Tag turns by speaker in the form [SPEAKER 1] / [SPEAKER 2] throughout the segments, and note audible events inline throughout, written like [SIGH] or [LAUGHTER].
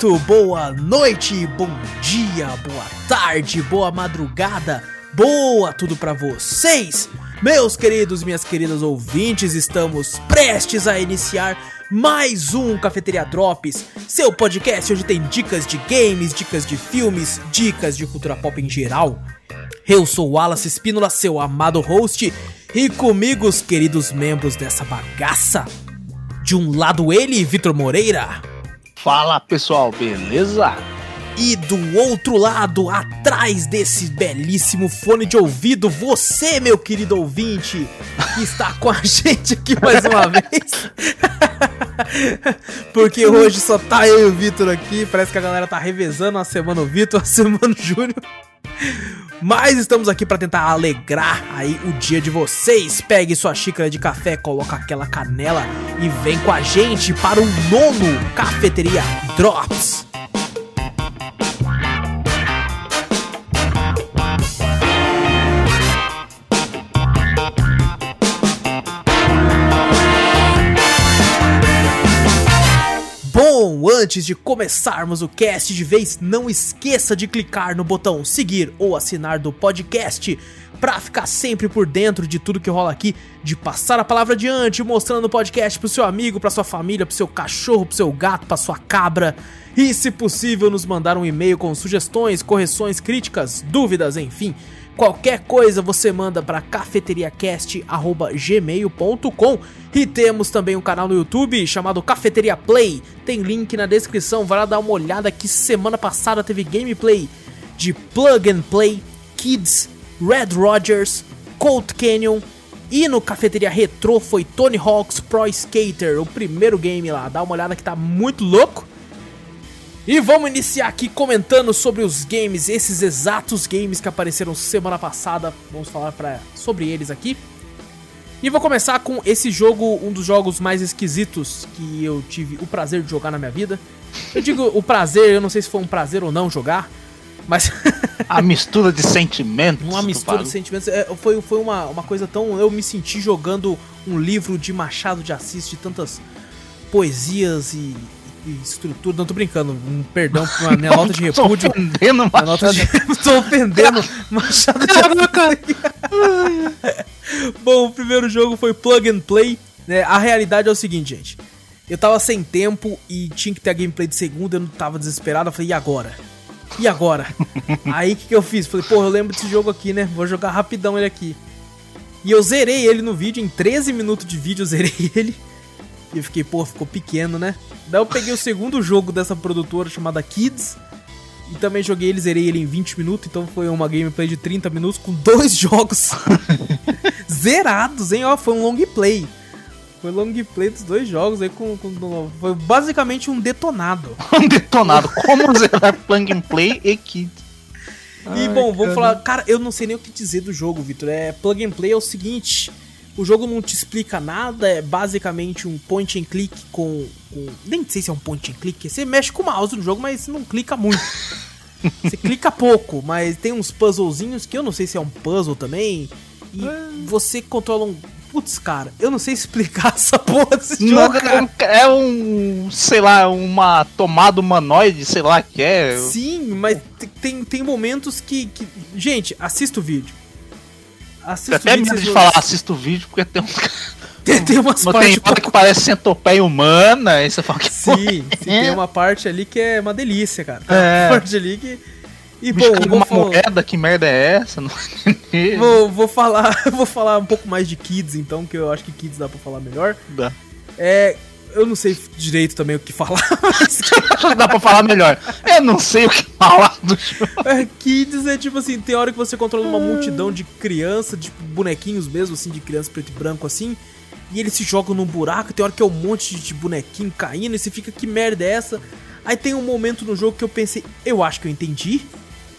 [SPEAKER 1] Muito boa noite, bom dia, boa tarde, boa madrugada, boa tudo pra vocês! Meus queridos minhas queridas ouvintes, estamos prestes a iniciar mais um Cafeteria Drops, seu podcast onde tem dicas de games, dicas de filmes, dicas de cultura pop em geral. Eu sou Wallace Espínola, seu amado host, e comigo os queridos membros dessa bagaça. De um lado ele, Vitor Moreira.
[SPEAKER 2] Fala pessoal, beleza?
[SPEAKER 1] E do outro lado, atrás desse belíssimo fone de ouvido, você, meu querido ouvinte, que está com a [LAUGHS] gente aqui mais uma vez. [LAUGHS] Porque hoje só tá eu e o Vitor aqui. Parece que a galera tá revezando uma semana o Vitor, uma semana o Júnior. Mas estamos aqui para tentar alegrar aí o dia de vocês. Pegue sua xícara de café, coloca aquela canela e vem com a gente para o nono Cafeteria Drops. Antes de começarmos o cast de vez, não esqueça de clicar no botão seguir ou assinar do podcast para ficar sempre por dentro de tudo que rola aqui, de passar a palavra adiante, mostrando o podcast pro seu amigo, pra sua família, pro seu cachorro, pro seu gato, pra sua cabra. E se possível, nos mandar um e-mail com sugestões, correções, críticas, dúvidas, enfim. Qualquer coisa você manda para cafeteriacast@gmail.com e temos também um canal no YouTube chamado Cafeteria Play. Tem link na descrição, vai lá dar uma olhada que semana passada teve gameplay de Plug and Play, Kids, Red Rogers, Cold Canyon e no Cafeteria Retro foi Tony Hawk's Pro Skater, o primeiro game lá. Dá uma olhada que tá muito louco. E vamos iniciar aqui comentando sobre os games, esses exatos games que apareceram semana passada. Vamos falar pra, sobre eles aqui. E vou começar com esse jogo, um dos jogos mais esquisitos que eu tive o prazer de jogar na minha vida. Eu digo o prazer, eu não sei se foi um prazer ou não jogar, mas. [LAUGHS]
[SPEAKER 2] A mistura de sentimentos.
[SPEAKER 1] Uma mistura de sentimentos. É, foi foi uma, uma coisa tão. Eu me senti jogando um livro de Machado de Assis, de tantas poesias e, estrutura. Não tô brincando, um perdão por [LAUGHS] minha nota de repúdio. [LAUGHS] Tô ofendendo Machado. Nota de... tô ofendendo Machado de Bom, o primeiro jogo foi Plug and Play. Né? A realidade é o seguinte, gente. Eu tava sem tempo e tinha que ter a gameplay de segunda, eu não tava desesperado. Eu falei, e agora? E agora? Aí o que, que eu fiz? Falei, pô, eu lembro desse jogo aqui, né? Vou jogar rapidão ele aqui. E eu zerei ele no vídeo, em 13 minutos de vídeo eu zerei [LAUGHS] ele. E eu fiquei, pô, ficou pequeno, né? Daí eu peguei o segundo jogo dessa produtora chamada Kids. E também joguei ele, zerei ele em 20 minutos, então foi uma gameplay de 30 minutos com dois [LAUGHS] jogos [LAUGHS] zerados, hein? Ó, foi um long play. Foi long play dos dois jogos aí com, com foi basicamente um detonado. [LAUGHS]
[SPEAKER 2] um detonado. Como zerar plug and play e kids.
[SPEAKER 1] E Ai, bom, vamos falar, cara, eu não sei nem o que dizer do jogo, Vitor. É plug and play é o seguinte, o jogo não te explica nada, é basicamente um point and click com, com, Nem sei se é um point and click, você mexe com o mouse no jogo, mas não clica muito. você clica pouco, mas tem uns puzzlezinhos que eu não sei se é um puzzle também. E é. você controla um. Putz, cara, eu não sei [LAUGHS] explicar essa porra desse
[SPEAKER 2] não, jogo. Cara. É um, sei lá, uma tomada humanoide, sei lá que é.
[SPEAKER 1] Sim, mas tem, tem momentos que, que. Gente, assista o vídeo
[SPEAKER 2] Assista até medo de falar, assista o vídeo, porque tem um. [LAUGHS]
[SPEAKER 1] Tem, tem umas partes.
[SPEAKER 2] Tem uma que parece centopeia humana, aí você fala que.
[SPEAKER 1] Sim, sim é. tem uma parte ali que é uma delícia, cara. Tem é. uma parte ali que.
[SPEAKER 2] E bom, vou uma falar... moeda, que merda é essa? [LAUGHS] Não
[SPEAKER 1] vou, vou falar, [LAUGHS] vou falar um pouco mais de Kids, então, que eu acho que Kids dá pra falar melhor.
[SPEAKER 2] Dá.
[SPEAKER 1] É, eu não sei direito também o que falar, [LAUGHS]
[SPEAKER 2] mas dá pra falar melhor. Eu não sei o que falar do jogo.
[SPEAKER 1] É, Kids é tipo assim, tem hora que você controla uma multidão de crianças, tipo bonequinhos mesmo, assim, de criança preto e branco, assim, e eles se jogam num buraco, tem hora que é um monte de bonequinho caindo, e você fica, que merda é essa? Aí tem um momento no jogo que eu pensei, eu acho que eu entendi.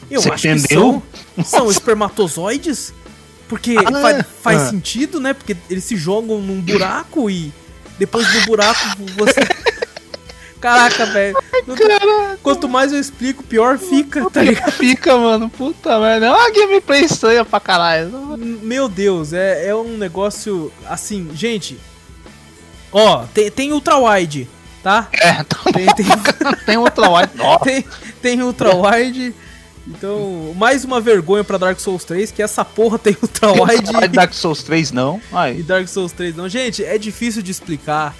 [SPEAKER 1] Eu você acho entendeu? que são, são espermatozoides. Porque ah, faz, faz ah. sentido, né? Porque eles se jogam num buraco e depois do buraco você. [LAUGHS] Caraca, velho. Quanto mais eu explico, pior fica, tá ligado?
[SPEAKER 2] Fica, mano. Puta merda. É uma gameplay estranha pra caralho.
[SPEAKER 1] Meu Deus, é, é um negócio assim, gente. Ó, tem, tem ultra wide. tá?
[SPEAKER 2] É, [LAUGHS] tá tem, tem... [LAUGHS] tem Ultra Wide.
[SPEAKER 1] tem, tem Ultra Wide. Então, mais uma vergonha pra Dark Souls 3, que essa porra tem Ultra [LAUGHS] Wide.
[SPEAKER 2] E Dark Souls 3 não.
[SPEAKER 1] Ai. E Dark Souls 3 não. Gente, é difícil de explicar.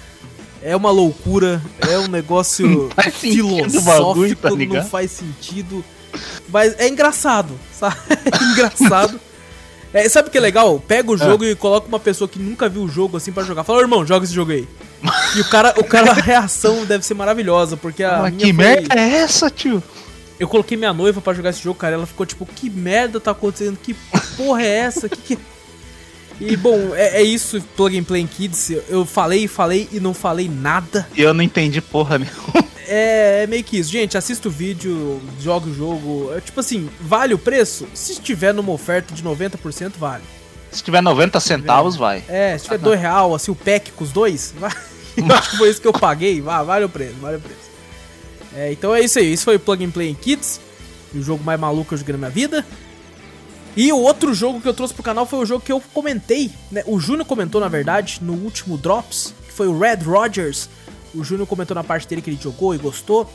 [SPEAKER 1] É uma loucura, é um negócio [LAUGHS] filosófico, bagulho, tá não faz sentido. Mas é engraçado, [LAUGHS] sabe? É engraçado. É, sabe o que é legal? Pega o jogo é. e coloca uma pessoa que nunca viu o jogo assim para jogar. Fala, irmão, joga esse jogo aí. E o cara, o cara, a reação deve ser maravilhosa, porque a.
[SPEAKER 2] Mas que foi... merda é essa, tio?
[SPEAKER 1] Eu coloquei minha noiva para jogar esse jogo, cara. Ela ficou tipo, que merda tá acontecendo? Que porra é essa? Que que... [LAUGHS] E bom, é, é, isso, Plug and Play Kids. Eu falei, falei e não falei nada.
[SPEAKER 2] E eu não entendi porra nenhuma. [LAUGHS]
[SPEAKER 1] É, é, meio que isso. Gente, assista o vídeo, joga o jogo. É, tipo assim, vale o preço? Se estiver numa oferta de 90%, vale.
[SPEAKER 2] Se tiver 90 centavos, vai.
[SPEAKER 1] É, se tiver 2 ah, real, assim, o pack com os dois, vai. Eu acho que foi isso que eu paguei. Vai, vale o preço, vale o preço. É, então é isso aí. Isso foi o Plug and Play Kids. O jogo mais maluco que eu joguei na minha vida. E o outro jogo que eu trouxe pro canal foi o jogo que eu comentei, né? O Júnior comentou, na verdade, no último Drops, que foi o Red Rogers. O Júnior comentou na parte dele que ele jogou e gostou.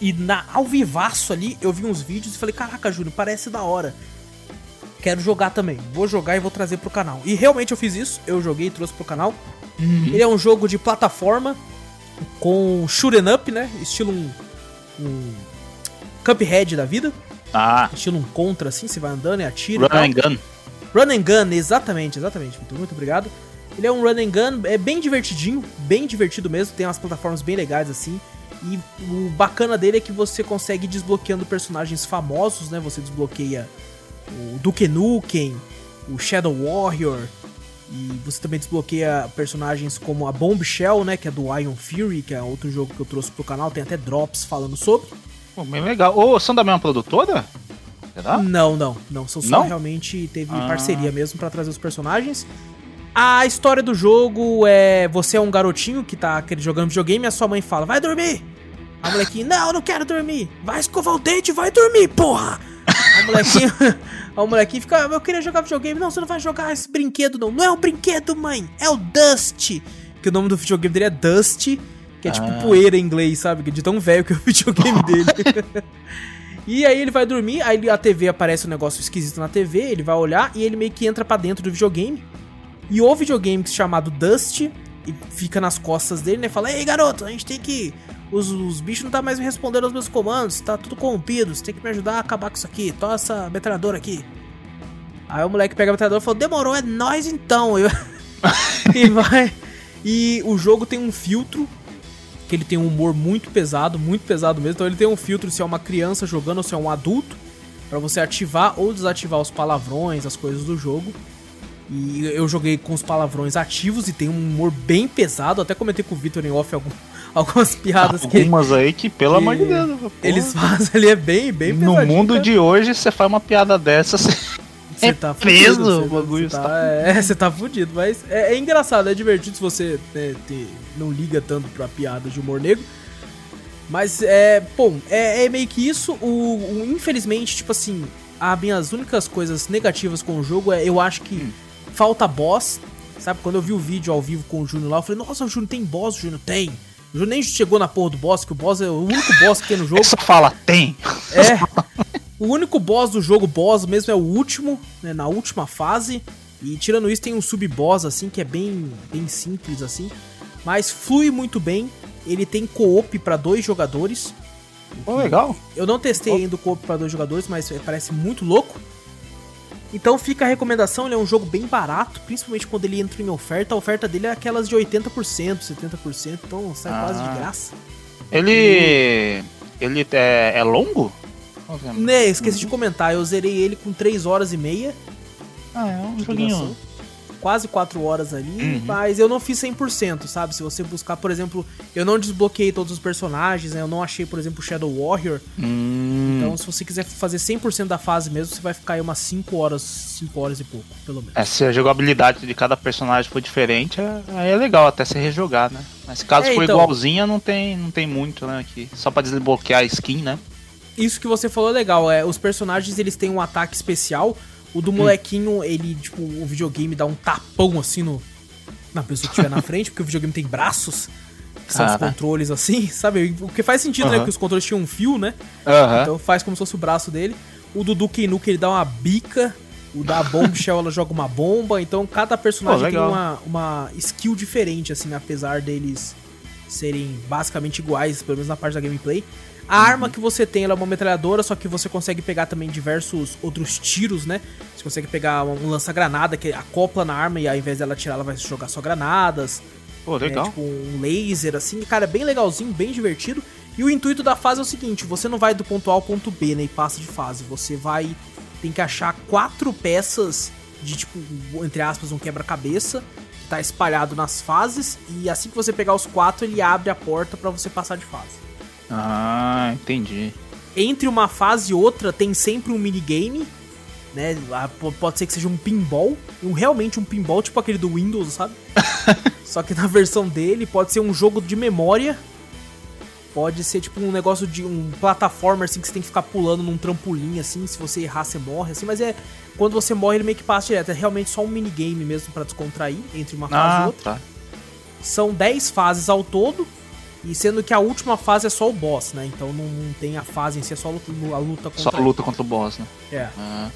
[SPEAKER 1] E na ao vivaço ali, eu vi uns vídeos e falei, caraca, Júnior, parece da hora. Quero jogar também. Vou jogar e vou trazer pro canal. E realmente eu fiz isso, eu joguei e trouxe pro canal. Uhum. Ele é um jogo de plataforma com shoot'em up, né? Estilo um, um Cuphead da vida.
[SPEAKER 2] Ah.
[SPEAKER 1] Estilo um contra, assim, você vai andando e atira.
[SPEAKER 2] Run and gun.
[SPEAKER 1] Run and gun, exatamente, exatamente. Muito, muito obrigado. Ele é um run and gun, é bem divertidinho, bem divertido mesmo, tem umas plataformas bem legais assim. E o bacana dele é que você consegue ir desbloqueando personagens famosos, né? Você desbloqueia o Duke Nukem, o Shadow Warrior, e você também desbloqueia personagens como a Bombshell, né? Que é do Iron Fury, que é outro jogo que eu trouxe pro canal, tem até drops falando sobre.
[SPEAKER 2] Pô, bem legal. Ô, são da mesma produtora?
[SPEAKER 1] Será? Não, não, não. São só não? realmente teve ah. parceria mesmo para trazer os personagens. A história do jogo é. Você é um garotinho que tá jogando videogame e a sua mãe fala: Vai dormir! A molequinha, não, não quero dormir! Vai escovar o dente vai dormir, porra! A molequinha. [LAUGHS] a molequinha fica, eu queria jogar videogame. Não, você não vai jogar esse brinquedo, não. Não é um brinquedo, mãe! É o Dust! Que o nome do videogame dele é Dust que é tipo ah. poeira em inglês, sabe? De tão velho que é o [LAUGHS] videogame dele. [LAUGHS] e aí ele vai dormir, aí a TV aparece um negócio esquisito na TV, ele vai olhar e ele meio que entra para dentro do videogame. E o videogame chamado Dust e fica nas costas dele, né? Fala: Ei, garoto, a gente tem que. Os, os bichos não tá mais me respondendo aos meus comandos, tá tudo corrompido, você tem que me ajudar a acabar com isso aqui. Toma essa metralhadora aqui. Aí o moleque pega a metralhadora e fala: Demorou, é nós então. Eu... [LAUGHS] e vai. E o jogo tem um filtro que ele tem um humor muito pesado, muito pesado mesmo. Então ele tem um filtro se é uma criança jogando ou se é um adulto, para você ativar ou desativar os palavrões, as coisas do jogo. E eu joguei com os palavrões ativos e tem um humor bem pesado. Até comentei com o Victor em off algum, algumas piadas
[SPEAKER 2] algumas que. Algumas aí que, pelo que amor de Deus. Porra.
[SPEAKER 1] Eles fazem ali, é bem, bem
[SPEAKER 2] No mundo de hoje, você faz uma piada dessa. Você...
[SPEAKER 1] Você é tá preso fudido, o bagulho. Você tá, tá... É, você [LAUGHS] tá fudido, mas é, é, engraçado, é divertido se você né, ter, não liga tanto pra piada de humor negro. Mas é. Bom, é, é meio que isso. O, o, infelizmente, tipo assim, as minhas únicas coisas negativas com o jogo é eu acho que hum. falta boss. Sabe, quando eu vi o vídeo ao vivo com o Júnior lá, eu falei, nossa, o Júnior tem boss, o Júnior tem. O nem chegou na porra do boss, que o boss é o único boss que tem no jogo.
[SPEAKER 2] Só fala, tem.
[SPEAKER 1] É. O único boss do jogo, boss mesmo, é o último, né, na última fase. E tirando isso, tem um sub-boss, assim, que é bem, bem simples, assim. Mas flui muito bem. Ele tem co-op para dois jogadores.
[SPEAKER 2] Oh, legal.
[SPEAKER 1] Eu não testei ainda o co-op para dois jogadores, mas parece muito louco. Então fica a recomendação, ele é um jogo bem barato, principalmente quando ele entra em oferta. A oferta dele é aquelas de 80%, 70%, então sai ah. quase de graça.
[SPEAKER 2] Ele. E... Ele é, é longo?
[SPEAKER 1] Né, esqueci de comentar, eu zerei ele com 3 horas e meia.
[SPEAKER 2] Ah, é um joguinho.
[SPEAKER 1] Quase 4 horas ali, uhum. mas eu não fiz 100%, sabe? Se você buscar, por exemplo, eu não desbloqueei todos os personagens, né? Eu não achei, por exemplo, Shadow Warrior.
[SPEAKER 2] Hum.
[SPEAKER 1] Então, se você quiser fazer 100% da fase mesmo, você vai ficar aí umas 5 horas, 5 horas e pouco, pelo menos.
[SPEAKER 2] É, se a jogabilidade de cada personagem for diferente, é, aí é legal até se rejogar, né? Mas caso é, for então... igualzinha, não tem, não tem muito, né? Aqui. Só pra desbloquear a skin, né?
[SPEAKER 1] isso que você falou é legal. É, os personagens eles têm um ataque especial. O do hum. molequinho, ele, tipo, o videogame dá um tapão assim no, na pessoa que estiver na frente, porque o videogame tem braços. são os controles assim, [LAUGHS] sabe? O que faz sentido, né? Que os controles tinham um fio, né? Então faz como se fosse o braço dele. O do Duke Nukem ele dá uma bica. O da Bombshell ela joga uma bomba. Então cada personagem tem uma, uma skill diferente, assim, apesar deles serem basicamente iguais, pelo menos na parte da gameplay. A uhum. arma que você tem é uma metralhadora, só que você consegue pegar também diversos outros tiros, né? Você consegue pegar um lança-granada que acopla na arma e ao invés dela tirar, ela vai jogar só granadas.
[SPEAKER 2] Pô, legal.
[SPEAKER 1] É, tipo um laser, assim. Cara, é bem legalzinho, bem divertido. E o intuito da fase é o seguinte: você não vai do ponto A ao ponto B, né? E passa de fase. Você vai. Tem que achar quatro peças de, tipo, entre aspas, um quebra-cabeça. Que tá espalhado nas fases. E assim que você pegar os quatro, ele abre a porta para você passar de fase.
[SPEAKER 2] Ah, entendi.
[SPEAKER 1] Entre uma fase e outra tem sempre um minigame, né? Ah, pode ser que seja um pinball, um, realmente um pinball, tipo aquele do Windows, sabe? [LAUGHS] Só que na versão dele pode ser um jogo de memória. Pode ser tipo um negócio de um plataforma assim que você tem que ficar pulando num trampolim assim, se você errar você morre assim, mas é quando você morre ele meio que passa direto, é realmente só um minigame mesmo para descontrair entre uma fase ah, e outra. Tá. São 10 fases ao todo, e sendo que a última fase é só o boss, né? Então não, não tem a fase em si, é só a luta, a luta
[SPEAKER 2] contra Só a luta contra o boss, né?
[SPEAKER 1] É. Ah.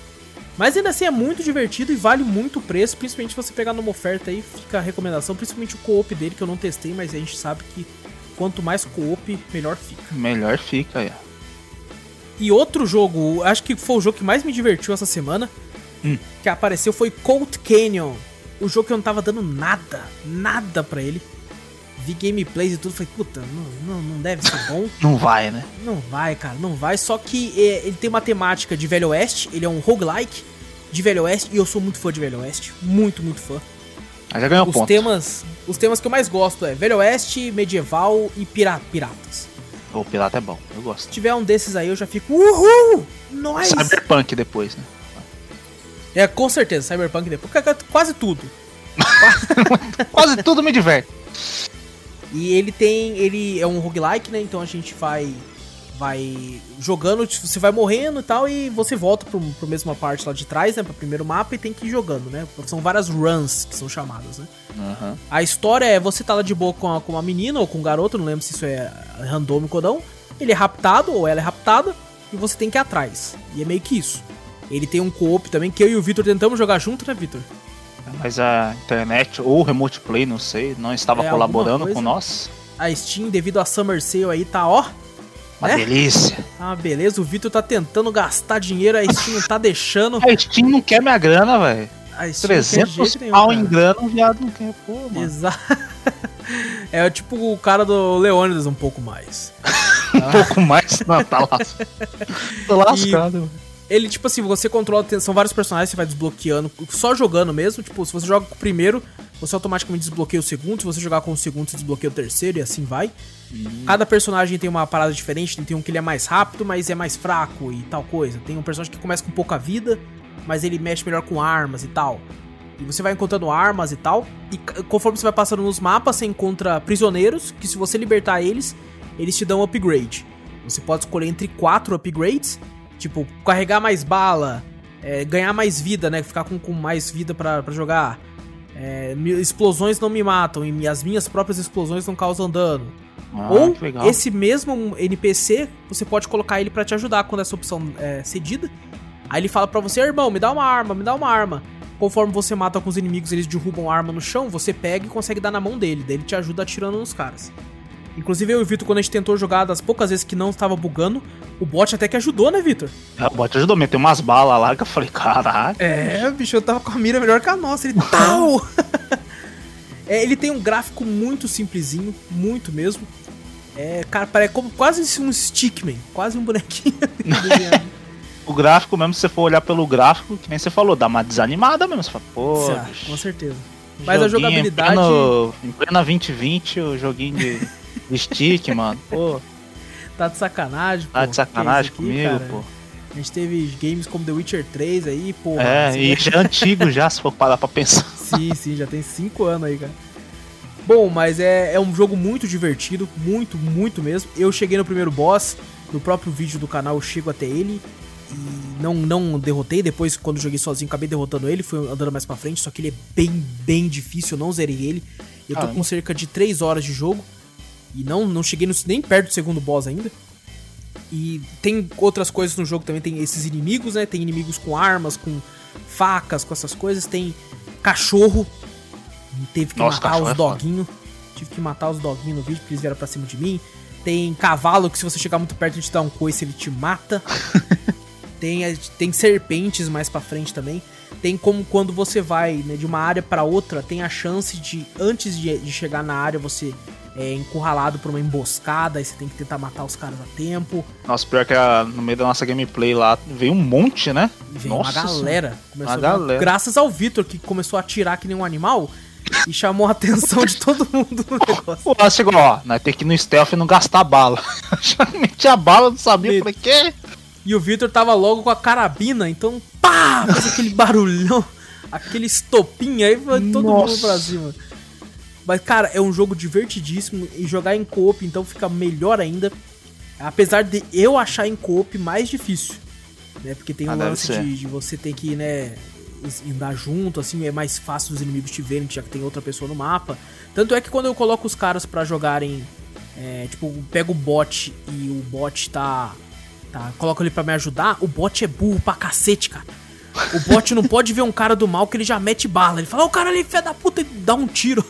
[SPEAKER 1] Mas ainda assim é muito divertido e vale muito o preço, principalmente se você pegar numa oferta aí, fica a recomendação, principalmente o co-op dele, que eu não testei, mas a gente sabe que quanto mais co-op, melhor fica.
[SPEAKER 2] Melhor fica, é.
[SPEAKER 1] E outro jogo, acho que foi o jogo que mais me divertiu essa semana, hum. que apareceu foi Cold Canyon. O jogo que eu não tava dando nada, nada para ele vi gameplays e tudo, falei, puta, não, não, não deve ser bom. [LAUGHS]
[SPEAKER 2] não vai, né?
[SPEAKER 1] Não vai, cara, não vai. Só que é, ele tem uma temática de Velho Oeste, ele é um roguelike de Velho Oeste, e eu sou muito fã de Velho Oeste. Muito, muito fã.
[SPEAKER 2] Aí já ganhou
[SPEAKER 1] os
[SPEAKER 2] ponto.
[SPEAKER 1] temas Os temas que eu mais gosto é Velho Oeste, medieval e pira piratas.
[SPEAKER 2] O pirata é bom, eu gosto. Se
[SPEAKER 1] tiver um desses aí, eu já fico, uhul! Nós!
[SPEAKER 2] Cyberpunk depois, né?
[SPEAKER 1] É, com certeza, Cyberpunk depois. Quase tudo. [LAUGHS]
[SPEAKER 2] Quase tudo me diverte.
[SPEAKER 1] E ele tem. Ele é um roguelike, né? Então a gente vai. Vai jogando, você vai morrendo e tal, e você volta pro, pro mesma parte lá de trás, né? Pro primeiro mapa e tem que ir jogando, né? São várias runs que são chamadas, né? Uhum. A história é você tá lá de boa com, a, com uma menina ou com um garoto, não lembro se isso é randômico ou não. Ele é raptado, ou ela é raptada, e você tem que ir atrás. E é meio que isso. Ele tem um co-op também, que eu e o Victor tentamos jogar junto, né, Victor?
[SPEAKER 2] Mas a internet ou o Remote Play, não sei, não estava é, colaborando com nós.
[SPEAKER 1] A Steam, devido a Summer Sale aí, tá ó.
[SPEAKER 2] Uma né? delícia.
[SPEAKER 1] Ah, beleza. O Vitor tá tentando gastar dinheiro, a Steam não tá [LAUGHS] deixando.
[SPEAKER 2] A Steam não quer minha grana, velho. 300 pau em grana, o viado não quer, pô, mano.
[SPEAKER 1] Exato. [LAUGHS] É tipo o cara do Leônidas, um pouco mais. [LAUGHS]
[SPEAKER 2] um pouco mais? Não, tá lascado. Tô lascado,
[SPEAKER 1] mano. Ele, tipo assim, você controla. São vários personagens, você vai desbloqueando, só jogando mesmo. Tipo, se você joga com o primeiro, você automaticamente desbloqueia o segundo. Se você jogar com o segundo, você desbloqueia o terceiro e assim vai. Uhum. Cada personagem tem uma parada diferente. Tem um que ele é mais rápido, mas é mais fraco e tal coisa. Tem um personagem que começa com pouca vida, mas ele mexe melhor com armas e tal. E você vai encontrando armas e tal. E conforme você vai passando nos mapas, você encontra prisioneiros, que se você libertar eles, eles te dão upgrade. Você pode escolher entre quatro upgrades Tipo, carregar mais bala, é, ganhar mais vida, né? Ficar com, com mais vida para jogar. É, explosões não me matam e as minhas próprias explosões não causam dano. Ah, Ou esse mesmo NPC, você pode colocar ele para te ajudar quando essa opção é cedida. Aí ele fala para você, irmão, me dá uma arma, me dá uma arma. Conforme você mata com os inimigos, eles derrubam a arma no chão, você pega e consegue dar na mão dele. Daí ele te ajuda atirando nos caras. Inclusive eu e o Vitor, quando a gente tentou jogar das poucas vezes que não estava bugando, o bot até que ajudou, né, Vitor?
[SPEAKER 2] É, o bot ajudou, meteu umas balas lá que eu falei, caraca.
[SPEAKER 1] É, o bicho tava com a mira melhor que a nossa, ele tal. [LAUGHS] [LAUGHS] é, ele tem um gráfico muito simplesinho, muito mesmo. É, cara, parece como quase um stickman, quase um bonequinho. [LAUGHS]
[SPEAKER 2] o gráfico mesmo, se você for olhar pelo gráfico, que nem você falou, dá uma desanimada mesmo. Você fala, pô.
[SPEAKER 1] com certeza. Mas a jogabilidade. Em
[SPEAKER 2] plena, em plena 2020, o joguinho de stick, mano. Pô.
[SPEAKER 1] Tá de sacanagem, pô.
[SPEAKER 2] Tá de sacanagem aqui, comigo, cara? pô.
[SPEAKER 1] A gente teve games como The Witcher 3 aí, pô.
[SPEAKER 2] É, e já é antigo já, se for parar pra pensar. [LAUGHS]
[SPEAKER 1] Sim, sim, já tem 5 anos aí, cara. Bom, mas é, é um jogo muito divertido, muito, muito mesmo. Eu cheguei no primeiro boss, no próprio vídeo do canal eu chego até ele e não, não derrotei. Depois, quando joguei sozinho, acabei derrotando ele, fui andando mais pra frente, só que ele é bem, bem difícil, eu não zerei ele. Eu tô ah, com cerca de 3 horas de jogo. E não, não cheguei no, nem perto do segundo boss ainda. E tem outras coisas no jogo também, tem esses inimigos, né? Tem inimigos com armas, com facas, com essas coisas. Tem cachorro. Teve que Nossa, matar os é doguinhos. Tive que matar os doguinhos no vídeo porque eles vieram pra cima de mim. Tem cavalo que se você chegar muito perto ele te dá um coice, ele te mata. [LAUGHS] tem, tem serpentes mais pra frente também. Tem como quando você vai né, de uma área para outra, tem a chance de, antes de, de chegar na área, você é encurralado por uma emboscada, e você tem que tentar matar os caras a tempo.
[SPEAKER 2] Nossa, pior que a, no meio da nossa gameplay lá veio um monte, né?
[SPEAKER 1] Veio nossa,
[SPEAKER 2] uma
[SPEAKER 1] galera. Começou uma galera. Graças ao Vitor, que começou a atirar que nem um animal e chamou a atenção de todo mundo no negócio.
[SPEAKER 2] Pô, chegou, ó, nós tem que ir no stealth e não gastar bala. [LAUGHS] Já meti a bala, não sabia, e... falei, quê?
[SPEAKER 1] E o Vitor tava logo com a carabina, então pá, fez aquele barulhão, aquele estopinho, aí foi todo Nossa. mundo pra cima. Mas, cara, é um jogo divertidíssimo e jogar em coop, então fica melhor ainda. Apesar de eu achar em coop mais difícil. Né? Porque tem ah, um lance de, de, você ter que, né, andar junto, assim, é mais fácil os inimigos te verem, já que tem outra pessoa no mapa. Tanto é que quando eu coloco os caras para jogarem, é, tipo, pego o bot e o bot tá. tá coloco ele para me ajudar, o bot é burro pra cacete, cara. O bot não pode ver um cara do mal que ele já mete bala. Ele fala, o cara ali, fé da puta, e dá um tiro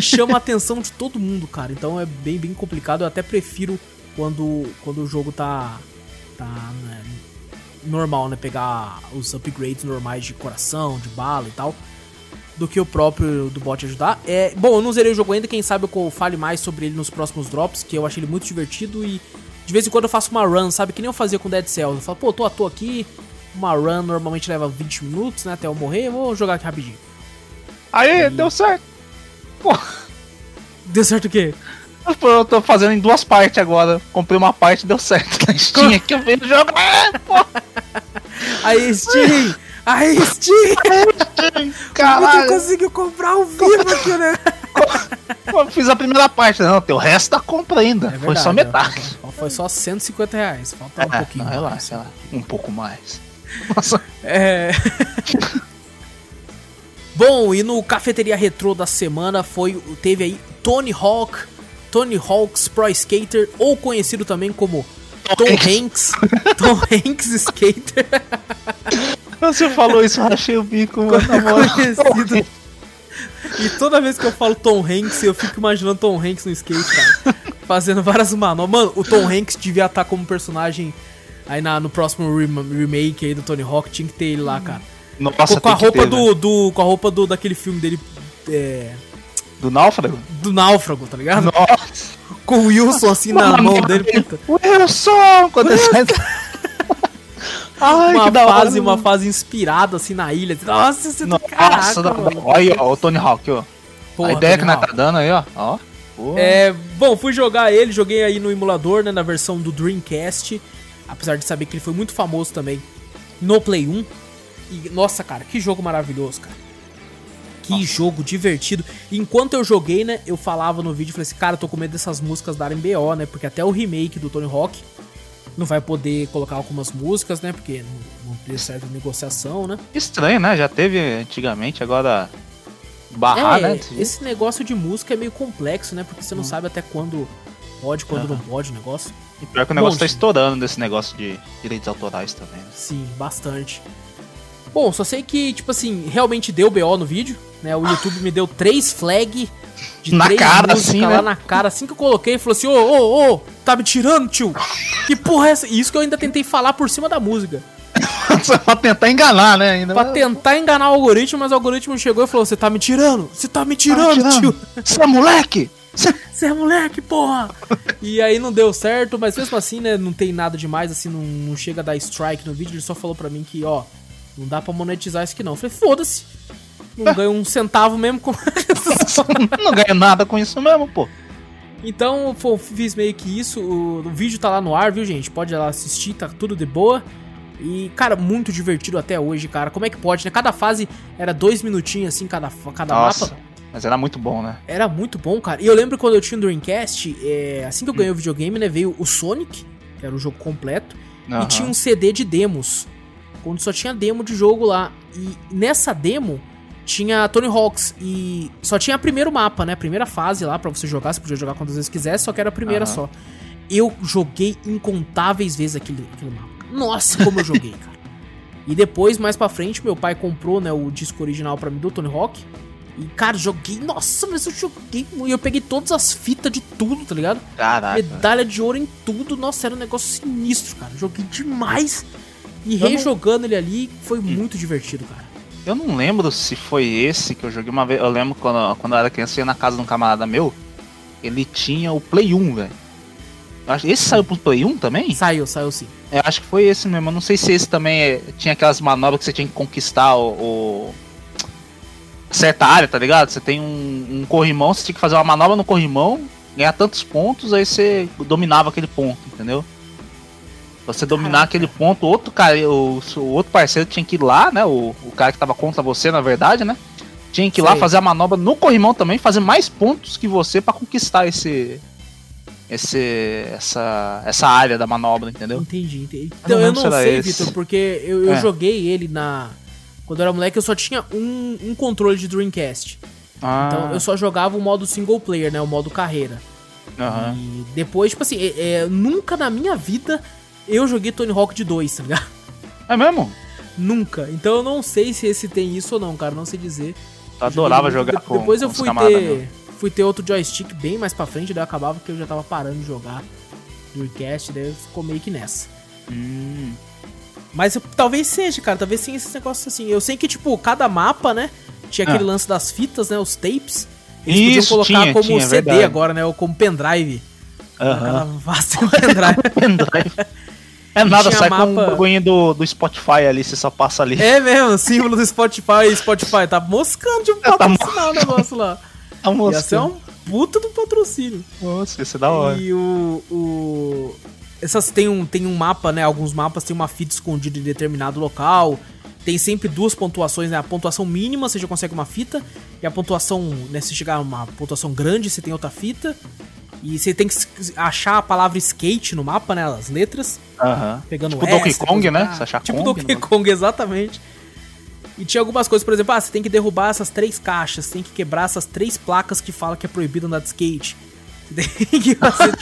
[SPEAKER 1] chama a atenção de todo mundo, cara. Então é bem, bem complicado. Eu até prefiro quando, quando o jogo tá. tá né, normal, né? Pegar os upgrades normais de coração, de bala e tal. Do que o próprio do bot ajudar. É, bom, eu não zerei o jogo ainda, quem sabe eu fale mais sobre ele nos próximos drops, que eu achei ele muito divertido e de vez em quando eu faço uma run, sabe? Que nem eu fazia com Dead Cells. Eu falo, pô, tô à toa aqui, uma run normalmente leva 20 minutos, né? Até eu morrer, vou jogar aqui rapidinho.
[SPEAKER 2] Aí, e... deu certo. Pô.
[SPEAKER 1] Deu certo o quê?
[SPEAKER 2] Eu tô fazendo em duas partes agora. Comprei uma parte deu certo [LAUGHS] na Steam aqui, eu vejo pô.
[SPEAKER 1] Aí, Steam! Aí, Steam! [LAUGHS] Caralho! Você conseguiu comprar o vivo aqui, né? [LAUGHS]
[SPEAKER 2] Eu fiz a primeira parte, não, tem o resto da compra ainda. É verdade, foi só metade.
[SPEAKER 1] Foi só 150 reais. Falta é, um pouquinho. Não,
[SPEAKER 2] relaxa, um pouco mais.
[SPEAKER 1] Nossa. É. Bom, e no Cafeteria Retrô da semana foi teve aí Tony Hawk, Tony Hawk's Pro Skater, ou conhecido também como Tom Hanks, Tom [LAUGHS] Hanks Skater.
[SPEAKER 2] Você falou isso, eu rachei o bico, mano. Conhecido.
[SPEAKER 1] E toda vez que eu falo Tom Hanks, eu fico imaginando Tom Hanks no skate, cara. Fazendo várias manobras. Mano, o Tom Hanks devia estar como personagem aí na, no próximo remake aí do Tony Hawk. Tinha que ter ele lá, cara. Nossa, com, a roupa ter, do, né? do. Com a roupa do, daquele filme dele. É...
[SPEAKER 2] Do náufrago?
[SPEAKER 1] Do náufrago, tá ligado? Nossa. Com o Wilson assim na mão dele. Puta.
[SPEAKER 2] Wilson! Quando Wilson. Ele
[SPEAKER 1] Ai, uma que da fase, hora, uma fase inspirada assim na ilha. Nossa, você
[SPEAKER 2] tá Nossa, da... olha aí, ó, o Tony Hawk, ó. Porra, a ideia Tony que nós tá dando aí, ó. ó.
[SPEAKER 1] É, bom, fui jogar ele, joguei aí no emulador, né, na versão do Dreamcast. Apesar de saber que ele foi muito famoso também no Play 1. E, nossa, cara, que jogo maravilhoso, cara. Que nossa. jogo divertido. enquanto eu joguei, né, eu falava no vídeo, falei assim, cara, eu tô com medo dessas músicas darem BO, né? Porque até o remake do Tony Hawk não vai poder colocar algumas músicas, né? Porque não, não tem certa negociação, né?
[SPEAKER 2] Estranho, né? Já teve antigamente, agora barrar, é, né?
[SPEAKER 1] Esse negócio de música é meio complexo, né? Porque você não hum. sabe até quando pode, quando uhum. não pode o negócio.
[SPEAKER 2] E pior que o negócio Bom, tá estourando desse negócio de direitos autorais também. Né?
[SPEAKER 1] Sim, bastante. Bom, só sei que, tipo assim, realmente deu BO no vídeo, né? O YouTube me deu três flag
[SPEAKER 2] de na três cara, assim, lá
[SPEAKER 1] né? na cara. Assim que eu coloquei, falou assim: ô, ô, ô, tá me tirando, tio? Que porra é essa? E isso que eu ainda tentei falar por cima da música. [LAUGHS]
[SPEAKER 2] pra tentar enganar, né? Ainda.
[SPEAKER 1] Pra tentar enganar o algoritmo, mas o algoritmo chegou e falou: Você tá me tirando? Você tá me tirando, tá me tirando. tio?
[SPEAKER 2] Você é moleque?
[SPEAKER 1] Você é moleque, porra! e aí não deu certo, mas mesmo assim, né? Não tem nada demais, assim, não, não chega a dar strike no vídeo. Ele só falou pra mim que, ó, não dá pra monetizar isso aqui não. Eu falei, foda-se. Não ganho um centavo mesmo com [LAUGHS]
[SPEAKER 2] Não ganho nada com isso mesmo, pô.
[SPEAKER 1] Então, pô, fiz meio que isso. O, o, vídeo tá lá no ar, viu, gente? Pode ir lá assistir, tá tudo de boa. E, cara, muito divertido até hoje, cara. Como é que pode, né? Cada fase era dois minutinhos, assim, cada, cada Nossa, mapa.
[SPEAKER 2] Mas era muito bom, né?
[SPEAKER 1] Era muito bom, cara. E eu lembro quando eu tinha o Dreamcast, é, assim que eu ganhei hum. o videogame, né? Veio o Sonic, que era o jogo completo. Uhum. E tinha um CD de demos. Quando só tinha demo de jogo lá. E nessa demo tinha Tony Hawks e só tinha primeiro mapa, né? Primeira fase lá para você jogar, você podia jogar quantas vezes quisesse, só que era a primeira uhum. só. Eu joguei incontáveis vezes aquele, aquele mapa. Nossa, como eu joguei, cara. E depois, mais pra frente, meu pai comprou, né, o disco original para mim do Tony Hawk. E, cara, joguei. Nossa, mas eu joguei. E eu peguei todas as fitas de tudo, tá ligado?
[SPEAKER 2] Caraca.
[SPEAKER 1] Medalha de ouro em tudo. Nossa, era um negócio sinistro, cara. Joguei demais. E eu rejogando não... ele ali foi hum. muito divertido, cara.
[SPEAKER 2] Eu não lembro se foi esse que eu joguei uma vez. Eu lembro quando, quando eu era criança, eu ia na casa de um camarada meu. Ele tinha o Play 1, velho. Esse saiu pro Play 1 também?
[SPEAKER 1] Saiu, saiu sim.
[SPEAKER 2] Eu acho que foi esse mesmo. Eu não sei se esse também é, tinha aquelas manobras que você tinha que conquistar o, o certa área, tá ligado? Você tem um, um corrimão, você tinha que fazer uma manobra no corrimão, ganhar tantos pontos, aí você dominava aquele ponto, entendeu? Você dominar Caraca. aquele ponto, outro cara, o, o, outro parceiro tinha que ir lá, né? O, o cara que tava contra você, na verdade, né? Tinha que ir Sei. lá fazer a manobra no corrimão também, fazer mais pontos que você para conquistar esse, esse essa essa área da manobra, entendeu?
[SPEAKER 1] Entendi, entendi. Então eu não, eu não sei, Vitor, porque eu, eu é. joguei ele na quando eu era moleque, eu só tinha um, um controle de Dreamcast. Ah. Então eu só jogava o modo single player, né? O modo carreira. Uhum. E depois, tipo assim, é, é, nunca na minha vida eu joguei Tony Hawk de 2, tá ligado?
[SPEAKER 2] É mesmo?
[SPEAKER 1] Nunca. Então eu não sei se esse tem isso ou não, cara. Não sei dizer.
[SPEAKER 2] Eu adorava jogar de, com
[SPEAKER 1] Depois eu fui ter, fui ter outro joystick bem mais pra frente, daí acabava que eu já tava parando de jogar Dreamcast, daí ficou meio que nessa. Hum. Mas talvez seja, cara. Talvez sim esses negócios assim. Eu sei que, tipo, cada mapa, né? Tinha aquele ah. lance das fitas, né? Os tapes. Eles Isso, podiam colocar tinha, como tinha, CD verdade. agora, né? Ou como pendrive.
[SPEAKER 2] Aham. Uh [LAUGHS] -huh. pendrive. pendrive. [LAUGHS] É nada, sai mapa... com um bagulho do, do Spotify ali, você só passa ali.
[SPEAKER 1] É mesmo, símbolo do Spotify. Spotify tá moscando de um é, [LAUGHS] patrocinar tá o negócio lá. Tá moscando. Ia ser um puta do patrocínio.
[SPEAKER 2] Nossa, ia ser da hora.
[SPEAKER 1] E o, o, essas tem um, tem um mapa, né? Alguns mapas tem uma fita escondida em determinado local. Tem sempre duas pontuações, né? A pontuação mínima você já consegue uma fita. E a pontuação, né? Se chegar a uma pontuação grande, você tem outra fita. E você tem que achar a palavra skate no mapa, né? As letras.
[SPEAKER 2] Aham. Pegando tipo Donkey Kong, né?
[SPEAKER 1] Você achar tipo Kong, Donkey Kong, [LAUGHS] exatamente. E tinha algumas coisas, por exemplo, ah, você tem que derrubar essas três caixas, tem que quebrar essas três placas que falam que é proibido andar de skate. [LAUGHS]
[SPEAKER 2] Tem que fazer,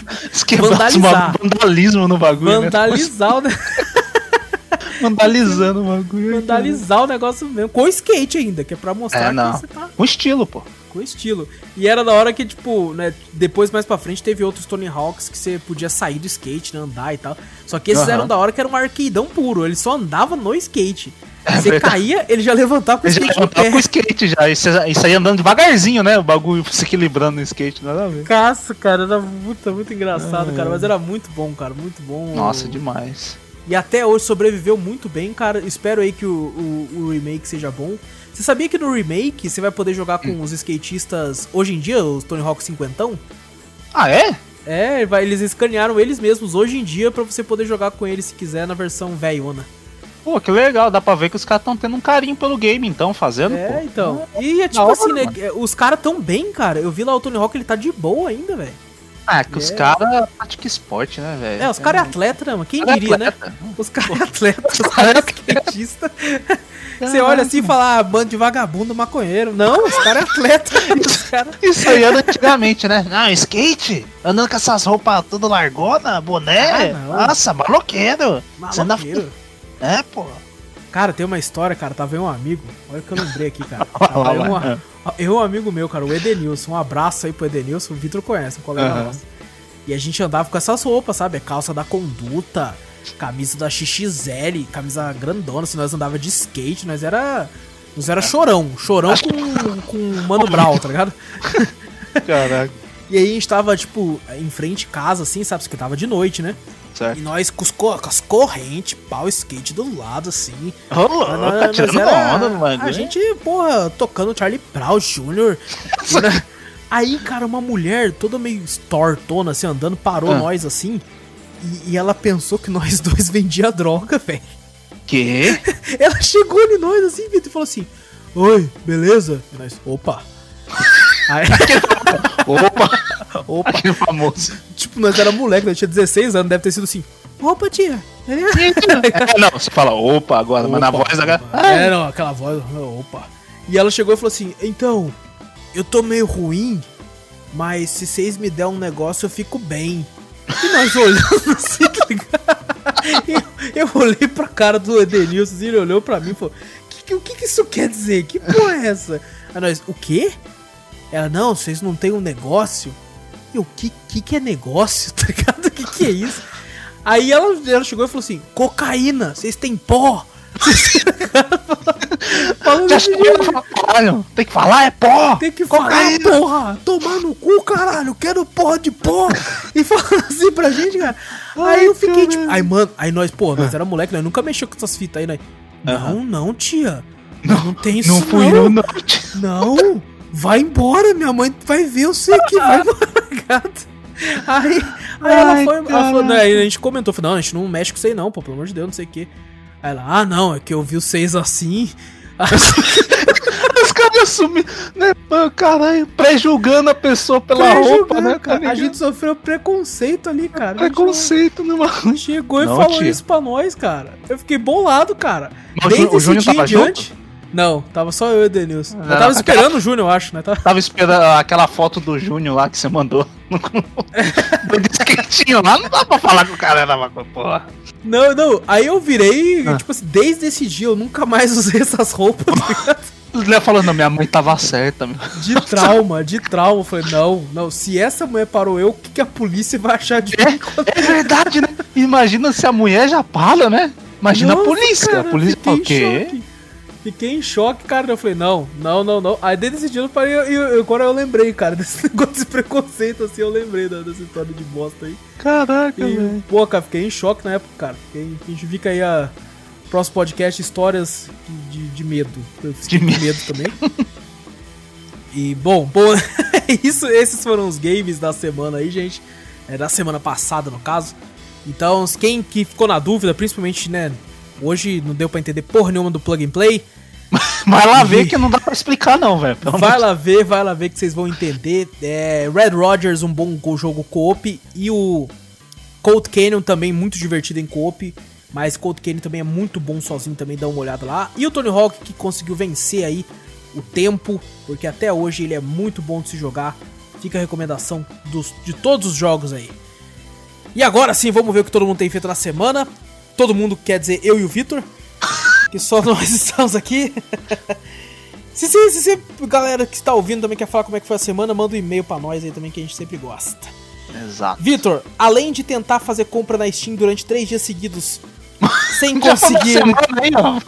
[SPEAKER 2] tipo, [LAUGHS] vandalizar. Vandalismo no bagulho.
[SPEAKER 1] Né? Vandalizar né?
[SPEAKER 2] o Vandalizando o bagulho.
[SPEAKER 1] Vandalizar o negócio mesmo. Com skate ainda, que é pra mostrar
[SPEAKER 2] é, não. que você tá. Com estilo, pô.
[SPEAKER 1] Com estilo. E era da hora que, tipo, né, depois mais pra frente teve outros Tony Hawks que você podia sair do skate, né, andar e tal. Só que esses uhum. eram da hora que era um arqueidão puro. Ele só andava no skate. É você caía, ele já levantava
[SPEAKER 2] com o skate. Já levantava com o skate já. E você ia andando devagarzinho, né? O bagulho se equilibrando no skate, nada a ver.
[SPEAKER 1] Caça, cara, era muito, muito engraçado, é. cara. Mas era muito bom, cara. Muito bom.
[SPEAKER 2] Nossa, demais.
[SPEAKER 1] E até hoje sobreviveu muito bem, cara. Espero aí que o, o, o remake seja bom. Você sabia que no remake você vai poder jogar com hum. os skatistas hoje em dia, os Tony Hawk 50?
[SPEAKER 2] Ah, é?
[SPEAKER 1] É, eles escanearam eles mesmos hoje em dia para você poder jogar com eles se quiser na versão velhona.
[SPEAKER 2] Pô, que legal, dá pra ver que os caras estão tendo um carinho pelo game, então, fazendo,
[SPEAKER 1] É, pô. então. E é tipo hora, assim, né? Mano. Os caras tão bem, cara. Eu vi lá o Tony Hawk, ele tá de boa ainda, velho.
[SPEAKER 2] Ah, é que é. os caras praticam esporte, né, velho?
[SPEAKER 1] É, os caras é atleta, né, mano? Quem cara é diria, né? Os caras é atleta, os caras é skatista. Você olha assim e fala, ah, bando de vagabundo maconheiro. Não, os caras é atleta. [LAUGHS]
[SPEAKER 2] cara... Isso aí era antigamente, né? Não, skate, andando com essas roupas tudo largona, boné. Ah, Nossa, maloqueiro.
[SPEAKER 1] Maloqueiro.
[SPEAKER 2] É, pô.
[SPEAKER 1] Cara, tem uma história, cara. Tava um amigo. Olha o que eu lembrei aqui, cara. [LAUGHS] Tava um, eu um amigo meu, cara, o Edenilson. Um abraço aí pro Edenilson. O Vitor conhece, um colega uhum. nosso. E a gente andava com essas roupas, sabe? Calça da conduta, camisa da XXL, camisa grandona. Se nós andava de skate, nós era. Nós era chorão. Chorão com, com Mano Brown, tá ligado?
[SPEAKER 2] Caraca. [LAUGHS]
[SPEAKER 1] E aí a gente tava, tipo, em frente casa, assim, sabe? Porque tava de noite, né?
[SPEAKER 2] Certo.
[SPEAKER 1] E nós com, com as correntes, pau skate do lado, assim.
[SPEAKER 2] Ô, oh, louco, tá tirando era, onda mano.
[SPEAKER 1] A gente, porra, tocando Charlie Brown Jr. [LAUGHS] Aí, cara, uma mulher toda meio tortona, assim, andando, parou ah. nós, assim. E, e, ela pensou que nós [LAUGHS] dois vendia droga, velho.
[SPEAKER 2] Que? [LAUGHS]
[SPEAKER 1] ela chegou em nós, assim, Vitor, e falou assim: Oi, beleza? E nós, opa.
[SPEAKER 2] Aí... [LAUGHS] opa! Opa! Aquele famoso.
[SPEAKER 1] Tipo, nós era moleque, nós tinha 16 anos, deve ter sido assim. Opa, tia!
[SPEAKER 2] é, não, você fala opa agora, opa, mas na voz agora.
[SPEAKER 1] É, não, aquela voz, opa. E ela chegou e falou assim: Então, eu tô meio ruim, mas se vocês me der um negócio, eu fico bem. E nós olhamos assim, tá ligado? Eu, eu olhei pra cara do Edenilson, assim, ele olhou pra mim e falou: que, que, O que, que isso quer dizer? Que porra é essa? Aí nós, o quê? Ela, não, vocês não têm um negócio? E o que, que, que é negócio? [LAUGHS] Tá ligado? O que, que é isso? Aí ela, ela chegou e falou assim: cocaína, vocês têm pó. [LAUGHS]
[SPEAKER 2] Falando Já e falou, caralho, tem que falar, é pó!
[SPEAKER 1] Tem que cocaína. falar, porra! Tomar no cu, caralho, quero porra de pó! e falando assim pra gente, cara. Ai, aí eu fiquei tipo. Aí, mano, aí nós, porra, nós era moleque, nós nunca mexeu com essas fitas aí, né? Não, não, tia. Não, não tem isso.
[SPEAKER 2] Não fui
[SPEAKER 1] não.
[SPEAKER 2] eu, não.
[SPEAKER 1] Não, vai embora, minha mãe vai ver, eu sei que vai [LAUGHS] embora, gato. Aí, aí ela foi. Ela falou, né, aí a gente comentou, falou, não, a gente não mexe com isso aí, não, pô, pelo amor de Deus, não sei o que. Aí ela, ah, não, é que eu vi vocês assim. [LAUGHS] [LAUGHS]
[SPEAKER 2] Os caras assumindo, né? Caralho, pré-julgando a pessoa pela roupa, né,
[SPEAKER 1] cara? A gente sofreu preconceito ali, cara.
[SPEAKER 2] Preconceito, né, mano?
[SPEAKER 1] Chegou e falou tia. isso pra nós, cara. Eu fiquei bolado, cara.
[SPEAKER 2] Mas Desde o Júnior tava diante, junto?
[SPEAKER 1] Não, tava só eu e o Denilson. Eu tava esperando aquela... o Júnior, eu acho, né?
[SPEAKER 2] Tava... tava esperando aquela foto do Júnior lá que você mandou. [LAUGHS] do [LAUGHS] disquetinho lá, não dá pra falar que o cara era uma porra.
[SPEAKER 1] Não, não. Aí eu virei, ah. tipo assim, desde esse dia eu nunca mais [LAUGHS] usei essas roupas, tá
[SPEAKER 2] Léo falando, minha mãe tava certa, meu.
[SPEAKER 1] De trauma, de trauma. Eu falei, não, não, se essa mulher parou eu, o que, que a polícia vai achar de
[SPEAKER 2] é, mim? É verdade, né? Imagina se a mulher já para, né? Imagina Nossa, a polícia. Cara, a polícia fala o quê?
[SPEAKER 1] Choque. Fiquei em choque, cara. Eu falei, não, não, não, não. Aí desde esse dia eu parei, e agora eu lembrei, cara, [LAUGHS] desse negócio de preconceito, assim, eu lembrei dessa história de bosta aí.
[SPEAKER 2] Caraca, velho.
[SPEAKER 1] Pô, cara, fiquei em choque na época, cara. Fiquei, a gente fica aí a próximo podcast histórias de, de, medo.
[SPEAKER 2] de medo.
[SPEAKER 1] medo também. e bom, bom, [LAUGHS] isso, esses foram os games da semana aí, gente. É, da semana passada, no caso. Então, quem que ficou na dúvida, principalmente, né, Hoje não deu para entender porra nenhuma do plug and play. [LAUGHS]
[SPEAKER 2] vai lá ver que não dá para explicar não, velho.
[SPEAKER 1] Vai lá ver, vai lá ver que vocês vão entender. É, Red Rogers, um bom jogo co-op e o Cold Canyon também muito divertido em co-op, mas Cold Canyon também é muito bom sozinho, também dá uma olhada lá. E o Tony Hawk que conseguiu vencer aí o tempo, porque até hoje ele é muito bom de se jogar. Fica a recomendação dos, de todos os jogos aí. E agora sim, vamos ver o que todo mundo tem feito na semana todo mundo quer dizer eu e o Vitor, que só [LAUGHS] nós estamos aqui. [LAUGHS] se, se, se, se galera que está ouvindo também quer falar como é que foi a semana, manda um e-mail para nós aí também que a gente sempre gosta.
[SPEAKER 2] Exato.
[SPEAKER 1] Vitor, além de tentar fazer compra na Steam durante três dias seguidos, [LAUGHS] sem conseguir.
[SPEAKER 2] Semana,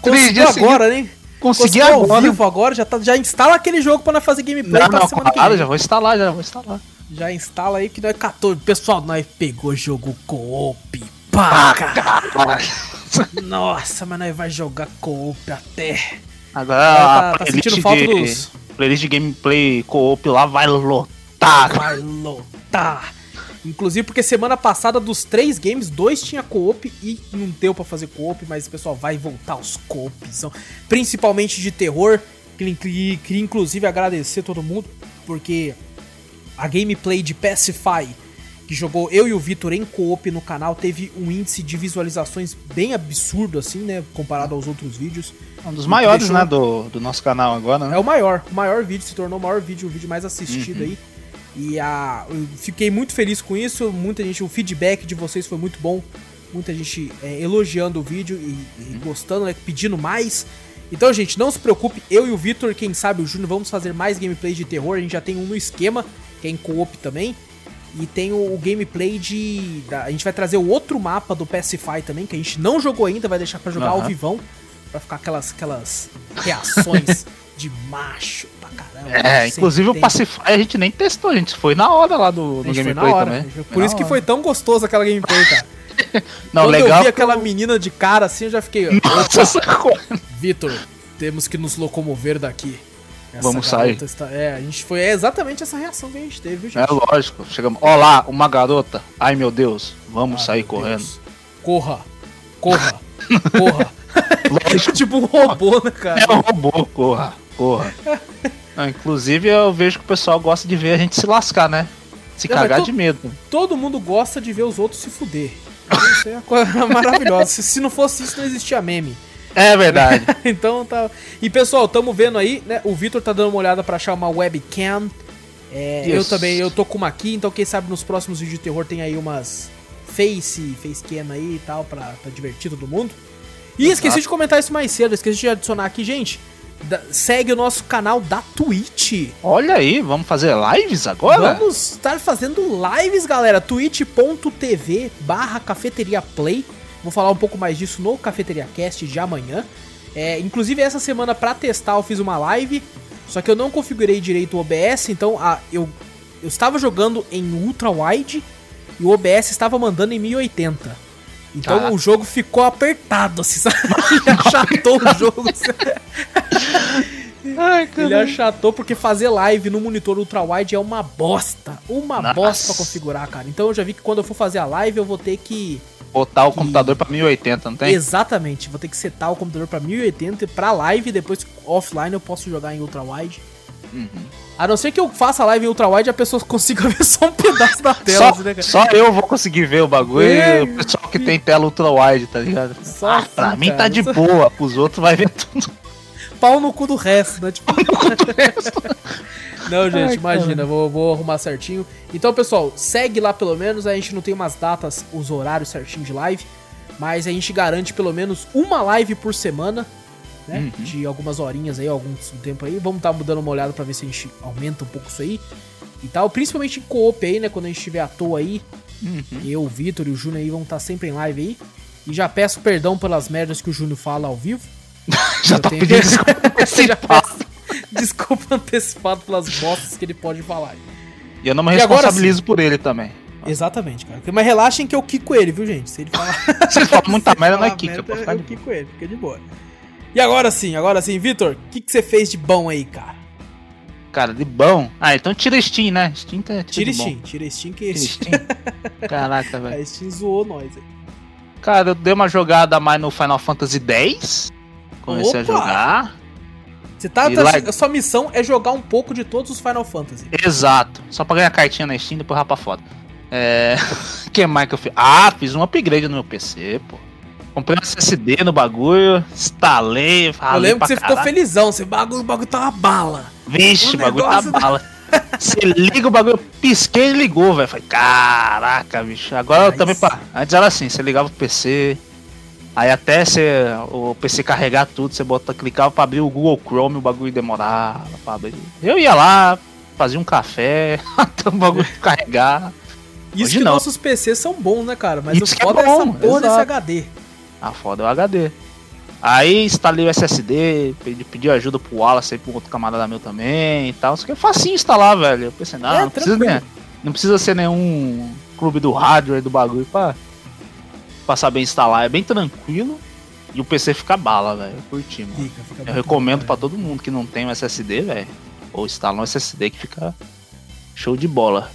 [SPEAKER 1] Conseguiu agora, né?
[SPEAKER 2] Consegui agora.
[SPEAKER 1] vivo agora, já, tá, já instala aquele jogo pra nós fazer gameplay
[SPEAKER 2] não, pra não, semana claro, já vou instalar, já vou instalar.
[SPEAKER 1] Já instala aí que nós 14. Pessoal, nós pegou jogo co-op, Pá, cara. [LAUGHS] Nossa, mas nós vai jogar co-op até.
[SPEAKER 2] Agora tá, a tá sentindo falta de, dos. Playlist de gameplay co-op lá vai lotar.
[SPEAKER 1] Vai lotar. Inclusive porque semana passada dos três games, dois tinha co-op e não deu para fazer co-op, mas o pessoal vai voltar os co são principalmente de terror. Queria, queria inclusive agradecer todo mundo, porque a gameplay de Pacify que jogou eu e o Vitor em co-op no canal, teve um índice de visualizações bem absurdo, assim, né? Comparado aos outros vídeos.
[SPEAKER 2] Um dos maiores, deixou... né, do, do nosso canal agora, né?
[SPEAKER 1] É o maior. O maior vídeo, se tornou o maior vídeo, o vídeo mais assistido uhum. aí. E a, eu fiquei muito feliz com isso. Muita gente, o feedback de vocês foi muito bom. Muita gente é, elogiando o vídeo e, e uhum. gostando, né, pedindo mais. Então, gente, não se preocupe, eu e o Vitor, quem sabe o Júnior, vamos fazer mais gameplays de terror. A gente já tem um no esquema, que é em co-op também. E tem o, o gameplay de. Da, a gente vai trazer o outro mapa do Pacify também, que a gente não jogou ainda, vai deixar para jogar uhum. ao vivão. Pra ficar aquelas, aquelas reações [LAUGHS] de macho pra caramba.
[SPEAKER 2] É, inclusive tem. o Pacify a gente nem testou, a gente foi na hora lá do, do gameplay também.
[SPEAKER 1] Por isso que foi tão gostoso aquela gameplay, cara. [LAUGHS]
[SPEAKER 2] Não, Quando legal eu vi
[SPEAKER 1] aquela menina de cara assim, eu já fiquei. [LAUGHS] Nossa, Vitor, temos que nos locomover daqui.
[SPEAKER 2] Essa Vamos sair.
[SPEAKER 1] Está... É, a gente foi é exatamente essa reação que a gente teve, viu, gente?
[SPEAKER 2] É lógico. Chegamos. Olá, uma garota. Ai meu Deus. Vamos Ai, sair correndo. Deus.
[SPEAKER 1] Corra. Corra. corra. [LAUGHS] [LAUGHS] Lógico. tipo um robô, né, cara?
[SPEAKER 2] É um robô, corra. Corra. [LAUGHS] Não, inclusive eu vejo que o pessoal gosta de ver a gente se lascar, né? Se não, cagar de medo.
[SPEAKER 1] Todo mundo gosta de ver os outros se fuder. Isso é uma coisa maravilhosa. se não fosse isso, não existia meme.
[SPEAKER 2] É verdade. [LAUGHS]
[SPEAKER 1] então tá. E pessoal, tamo vendo aí, né? O Vitor tá dando uma olhada pra achar uma webcam. É, eu também, eu tô com uma aqui, então quem sabe nos próximos vídeos de terror tem aí umas face, facecam aí e tal, pra, pra divertir todo mundo. E Exato. esqueci de comentar isso mais cedo, esqueci de adicionar aqui, gente. Da, segue o nosso canal da Twitch.
[SPEAKER 2] Olha aí, vamos fazer lives agora?
[SPEAKER 1] Vamos estar fazendo lives, galera. twitch.tv barra cafeteria play. Vou falar um pouco mais disso no Cafeteria Cast de amanhã. É, inclusive, essa semana, para testar, eu fiz uma live. Só que eu não configurei direito o OBS, então a, eu, eu estava jogando em ultra wide e o OBS estava mandando em 1080. Então ah. o jogo ficou apertado, assim, sabe? [LAUGHS] Ele achatou o jogo. [LAUGHS] Ai, Ele achatou porque fazer live no monitor ultra wide é uma bosta. Uma Nossa. bosta pra configurar, cara. Então eu já vi que quando eu for fazer a live eu vou ter que
[SPEAKER 2] botar o que... computador pra 1080, não tem?
[SPEAKER 1] Exatamente, vou ter que setar o computador pra 1080 pra live, depois offline eu posso jogar em ultra-wide. Uhum. A não ser que eu faça a live em ultra-wide e a pessoa [LAUGHS] consiga ver só um pedaço da tela.
[SPEAKER 2] só, né, só, eu vou conseguir ver o bagulho é, o pessoal que tem tela ultra-wide, tá ligado? Só ah, assim, pra mim tá de boa, pros outros vai ver tudo.
[SPEAKER 1] Pau no cu do resto, né? Tipo... [LAUGHS] Não, gente, Ai, imagina, vou, vou, arrumar certinho. Então, pessoal, segue lá pelo menos. A gente não tem umas datas, os horários certinho de live. Mas a gente garante pelo menos uma live por semana. Né? Uhum. De algumas horinhas aí, algum tempo aí. Vamos estar tá dando uma olhada pra ver se a gente aumenta um pouco isso aí. E tal. Principalmente em co-op aí, né? Quando a gente estiver à toa aí. Uhum. Eu, o Vitor e o Júnior aí vão estar tá sempre em live aí. E já peço perdão pelas merdas que o Júnior fala ao vivo. [LAUGHS]
[SPEAKER 2] já tá tenho... pedindo [LAUGHS] desculpa. peço [LAUGHS]
[SPEAKER 1] desculpa antecipado pelas bostas que ele pode falar.
[SPEAKER 2] E eu não me responsabilizo agora, por ele também.
[SPEAKER 1] Exatamente, cara. Mas relaxem que eu quico ele, viu, gente? Se ele falar.
[SPEAKER 2] Se ele fala muita merda, não é kick.
[SPEAKER 1] Eu, eu quico ele, fica de boa. E agora sim, agora sim, Vitor, o que, que você fez de bom aí, cara?
[SPEAKER 2] Cara, de bom. Ah, então tira Steam, né? Steam tá.
[SPEAKER 1] Tira, tira Steam, tira Steam que
[SPEAKER 2] tira Steam. Caraca, velho.
[SPEAKER 1] A Steam zoou nós aí.
[SPEAKER 2] Cara, eu dei uma jogada mais no Final Fantasy X. Comecei Opa! a jogar.
[SPEAKER 1] Você tá, tá sua missão é jogar um pouco de todos os Final Fantasy.
[SPEAKER 2] Exato. Só pra ganhar cartinha na Steam e depois rapar foda. É. [LAUGHS] que mais que eu fiz? Ah, fiz um upgrade no meu PC, pô. Comprei um SSD no bagulho, instalei,
[SPEAKER 1] falei. Eu lembro que você caralho. ficou felizão, você bagulho, o bagulho tá uma bala.
[SPEAKER 2] Vixe, o bagulho tá da... bala. Você liga o bagulho, pisquei e ligou, velho. Falei, caraca, bicho. Agora eu também. Pá. Antes era assim, você ligava o PC, Aí até você, o PC carregar tudo, você bota, clicava pra abrir o Google Chrome, o bagulho demorava pra abrir. Eu ia lá, fazia um café, [LAUGHS] até o bagulho carregar.
[SPEAKER 1] Isso Hoje que não. nossos PCs são bons, né, cara? Mas Isso o é foda é, bom, é essa porra desse HD.
[SPEAKER 2] Ah, foda é o HD. Aí instalei o SSD, pedi, pedi ajuda pro Wallace aí, pro outro camarada meu também e tal. Só que é facinho instalar, velho. Eu pensei, não, é, não, precisa, não precisa ser nenhum clube do hardware do bagulho pra pra saber instalar. É bem tranquilo. E o PC fica bala, velho. Eu curti, mano. Fica, fica eu recomendo para todo mundo que não tem um SSD, velho. Ou instala um SSD que fica show de bola.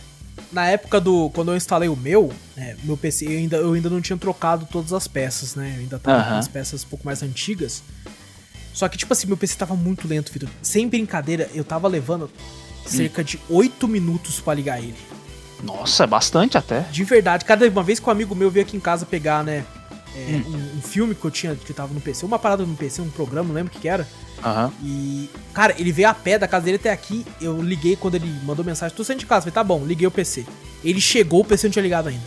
[SPEAKER 1] Na época do. Quando eu instalei o meu, né, meu PC, eu ainda, eu ainda não tinha trocado todas as peças, né? Eu ainda tava com as peças um pouco mais antigas. Só que, tipo assim, meu PC tava muito lento, Vitor. Sem brincadeira, eu tava levando cerca hum. de 8 minutos para ligar ele.
[SPEAKER 2] Nossa, é bastante até.
[SPEAKER 1] De verdade. Cada uma vez que um amigo meu veio aqui em casa pegar, né? É, hum. um, um, filme que eu tinha, que tava no PC, uma parada no PC, um programa, não lembro o que, que era.
[SPEAKER 2] Uhum.
[SPEAKER 1] E, cara, ele veio a pé da casa dele até aqui. Eu liguei quando ele mandou mensagem: tô saindo de casa. Falei, tá bom, liguei o PC. Ele chegou, o PC não tinha ligado ainda.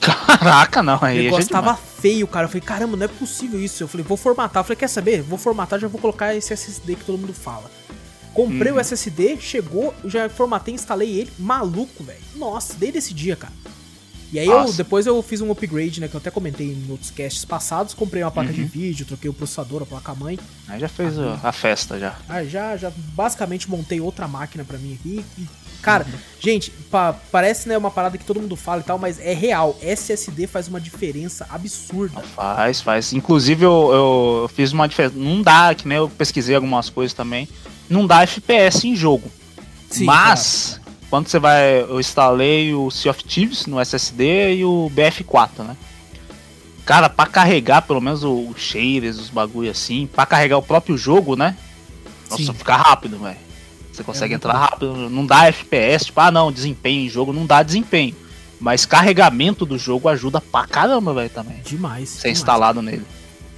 [SPEAKER 2] Caraca, não, aí.
[SPEAKER 1] O negócio tava feio, cara. Eu falei, caramba, não é possível isso. Eu falei, vou formatar. Eu falei, quer saber? Vou formatar, já vou colocar esse SSD que todo mundo fala. Comprei uhum. o SSD, chegou, já formatei, instalei ele. Maluco, velho. Nossa, desde esse dia, cara. E aí eu, depois eu fiz um upgrade, né? Que eu até comentei em outros casts passados. Comprei uma placa uhum. de vídeo, troquei o processador, a placa-mãe.
[SPEAKER 2] Aí já fez a, a festa já.
[SPEAKER 1] Aí já, já basicamente montei outra máquina para mim aqui. E, cara, uhum. gente, pa, parece né, uma parada que todo mundo fala e tal, mas é real. SSD faz uma diferença absurda.
[SPEAKER 2] Faz, faz. Inclusive eu, eu fiz uma diferença. Não dá, que nem eu pesquisei algumas coisas também não dá FPS em jogo. Sim, Mas, claro. quando você vai. Eu instalei o Sea of Thieves no SSD e o BF4, né? Cara, pra carregar pelo menos os shaders, os bagulho assim, pra carregar o próprio jogo, né? Nossa, Sim. fica rápido, velho. Você consegue é entrar bom. rápido, não dá FPS, tipo, ah não, desempenho em jogo, não dá desempenho. Mas carregamento do jogo ajuda pra caramba, velho, também.
[SPEAKER 1] Demais.
[SPEAKER 2] Ser instalado nele.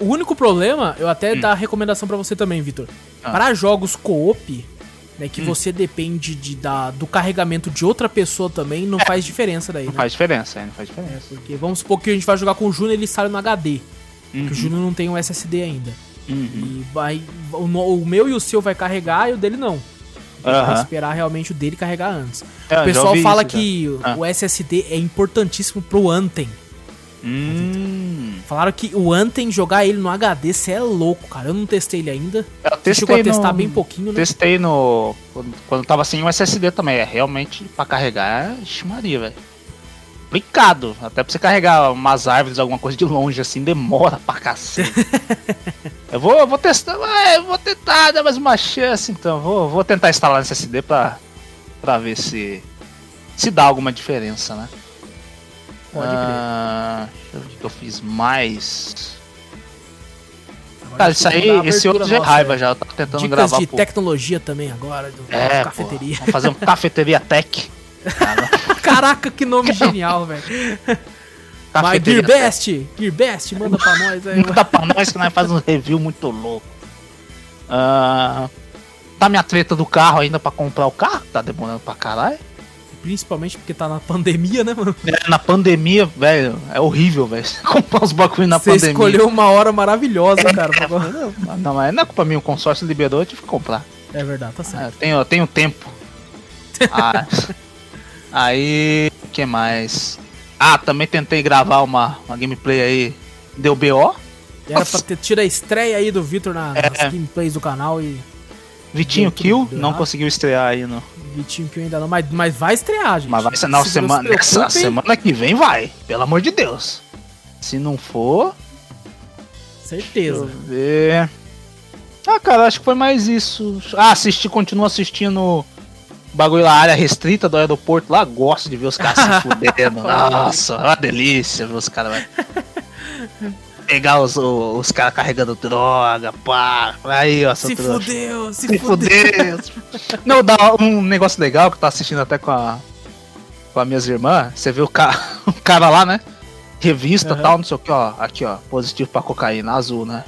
[SPEAKER 1] O único problema, eu até
[SPEAKER 2] Hum.
[SPEAKER 1] dar recomendação pra você também, Vitor.
[SPEAKER 2] Ah.
[SPEAKER 1] Para jogos co-op, né, que
[SPEAKER 2] Hum.
[SPEAKER 1] você depende de, da, do carregamento de outra pessoa também, não faz diferença daí,
[SPEAKER 2] Não
[SPEAKER 1] né?
[SPEAKER 2] faz diferença, é, não faz
[SPEAKER 1] É,
[SPEAKER 2] diferença.
[SPEAKER 1] porque vamos supor que a gente vai jogar com o Júnior e ele sai no HD. Que o
[SPEAKER 2] Uhum,
[SPEAKER 1] Júnior não tem um SSD ainda.
[SPEAKER 2] uhum.
[SPEAKER 1] E vai. O, o meu e o seu vai carregar e o dele não. Vai
[SPEAKER 2] Aham.
[SPEAKER 1] esperar realmente o dele carregar antes.
[SPEAKER 2] É,
[SPEAKER 1] o pessoal fala
[SPEAKER 2] isso,
[SPEAKER 1] que
[SPEAKER 2] Ah.
[SPEAKER 1] o SSD é importantíssimo pro Anthem.
[SPEAKER 2] Hum.
[SPEAKER 1] Falaram que o Anthem, jogar ele no HD, cê é louco, cara. Eu não testei ele ainda.
[SPEAKER 2] Eu
[SPEAKER 1] Você chegou a
[SPEAKER 2] testei
[SPEAKER 1] testar
[SPEAKER 2] no-
[SPEAKER 1] bem pouquinho, né?
[SPEAKER 2] Testei no. Quando, quando tava sem o SSD também. É realmente pra carregar, ixi Maria, velho. Complicado. Até pra você carregar umas árvores, alguma coisa de longe assim, demora pra cacete. [LAUGHS] eu, vou, eu vou testar, ah, eu vou tentar dar mais uma chance então. Vou, vou tentar instalar no SSD pra, pra ver se. Se dá alguma diferença, né?
[SPEAKER 1] Pode crer.
[SPEAKER 2] Ah, deixa eu ver o que eu fiz mais.
[SPEAKER 1] Agora
[SPEAKER 2] Cara, isso aí, esse outro já é raiva
[SPEAKER 1] velho.
[SPEAKER 2] já. Eu tava tentando
[SPEAKER 1] Dicas
[SPEAKER 2] gravar
[SPEAKER 1] de
[SPEAKER 2] pô.
[SPEAKER 1] tecnologia também agora, do,
[SPEAKER 2] É,
[SPEAKER 1] de
[SPEAKER 2] pô,
[SPEAKER 1] cafeteria.
[SPEAKER 2] vamos fazer um [LAUGHS] cafeteria tech. [LAUGHS]
[SPEAKER 1] Caraca, que nome [LAUGHS] genial, velho. Mas
[SPEAKER 2] Cafeteria
[SPEAKER 1] Gearbest, Gearbest, manda pra nós aí.
[SPEAKER 2] Manda pra nós que nós faz um review muito louco. Ah, tá minha treta do carro ainda pra comprar o carro? Tá demorando pra caralho.
[SPEAKER 1] Principalmente porque tá na pandemia, né, mano?
[SPEAKER 2] É, na pandemia, velho, é horrível, velho. [LAUGHS] Comprar os bagulho na
[SPEAKER 1] Você
[SPEAKER 2] pandemia.
[SPEAKER 1] escolheu uma hora maravilhosa, cara. pra-
[SPEAKER 2] Não, Não, mas não é culpa minha, o consórcio liberou, eu tive que comprar.
[SPEAKER 1] É verdade, tá certo.
[SPEAKER 2] Ah, eu tenho, eu tenho tempo. Ah, [LAUGHS] aí, o que mais? Ah, também tentei gravar uma, uma gameplay aí. Deu BO.
[SPEAKER 1] Era pra ter tido a estreia aí do Vitor na,
[SPEAKER 2] É.
[SPEAKER 1] nas gameplays do canal e
[SPEAKER 2] Vitinho Kill, não conseguiu estrear aí no.
[SPEAKER 1] Vitinho eu ainda não. Mas, mas vai estrear, gente.
[SPEAKER 2] Mas vai ser na
[SPEAKER 1] Se
[SPEAKER 2] semana,
[SPEAKER 1] não se
[SPEAKER 2] essa
[SPEAKER 1] preocupem,
[SPEAKER 2] semana que vem vai, pelo amor de Deus. Se não for, deixa eu
[SPEAKER 1] Certeza.
[SPEAKER 2] ver. Ah, cara, acho que foi mais isso. Ah, assisti, continuo assistindo bagulho lá, área restrita do aeroporto lá. Gosto de ver os caras se [LAUGHS] fudendo. Nossa, é uma delícia ver os caras. [LAUGHS] Pegar os, os, caras carregando droga, pá. Aí, ó,
[SPEAKER 1] Se fudeu, se,
[SPEAKER 2] Se
[SPEAKER 1] fudeu.
[SPEAKER 2] fuder. Não, dá um negócio legal que eu tô assistindo até com a com as minhas irmãs. Você vê o cara, [LAUGHS] o cara lá, né? Revista e
[SPEAKER 1] Aham.
[SPEAKER 2] tal, não sei o que, ó. Aqui, ó. Positivo pra cocaína, azul, né?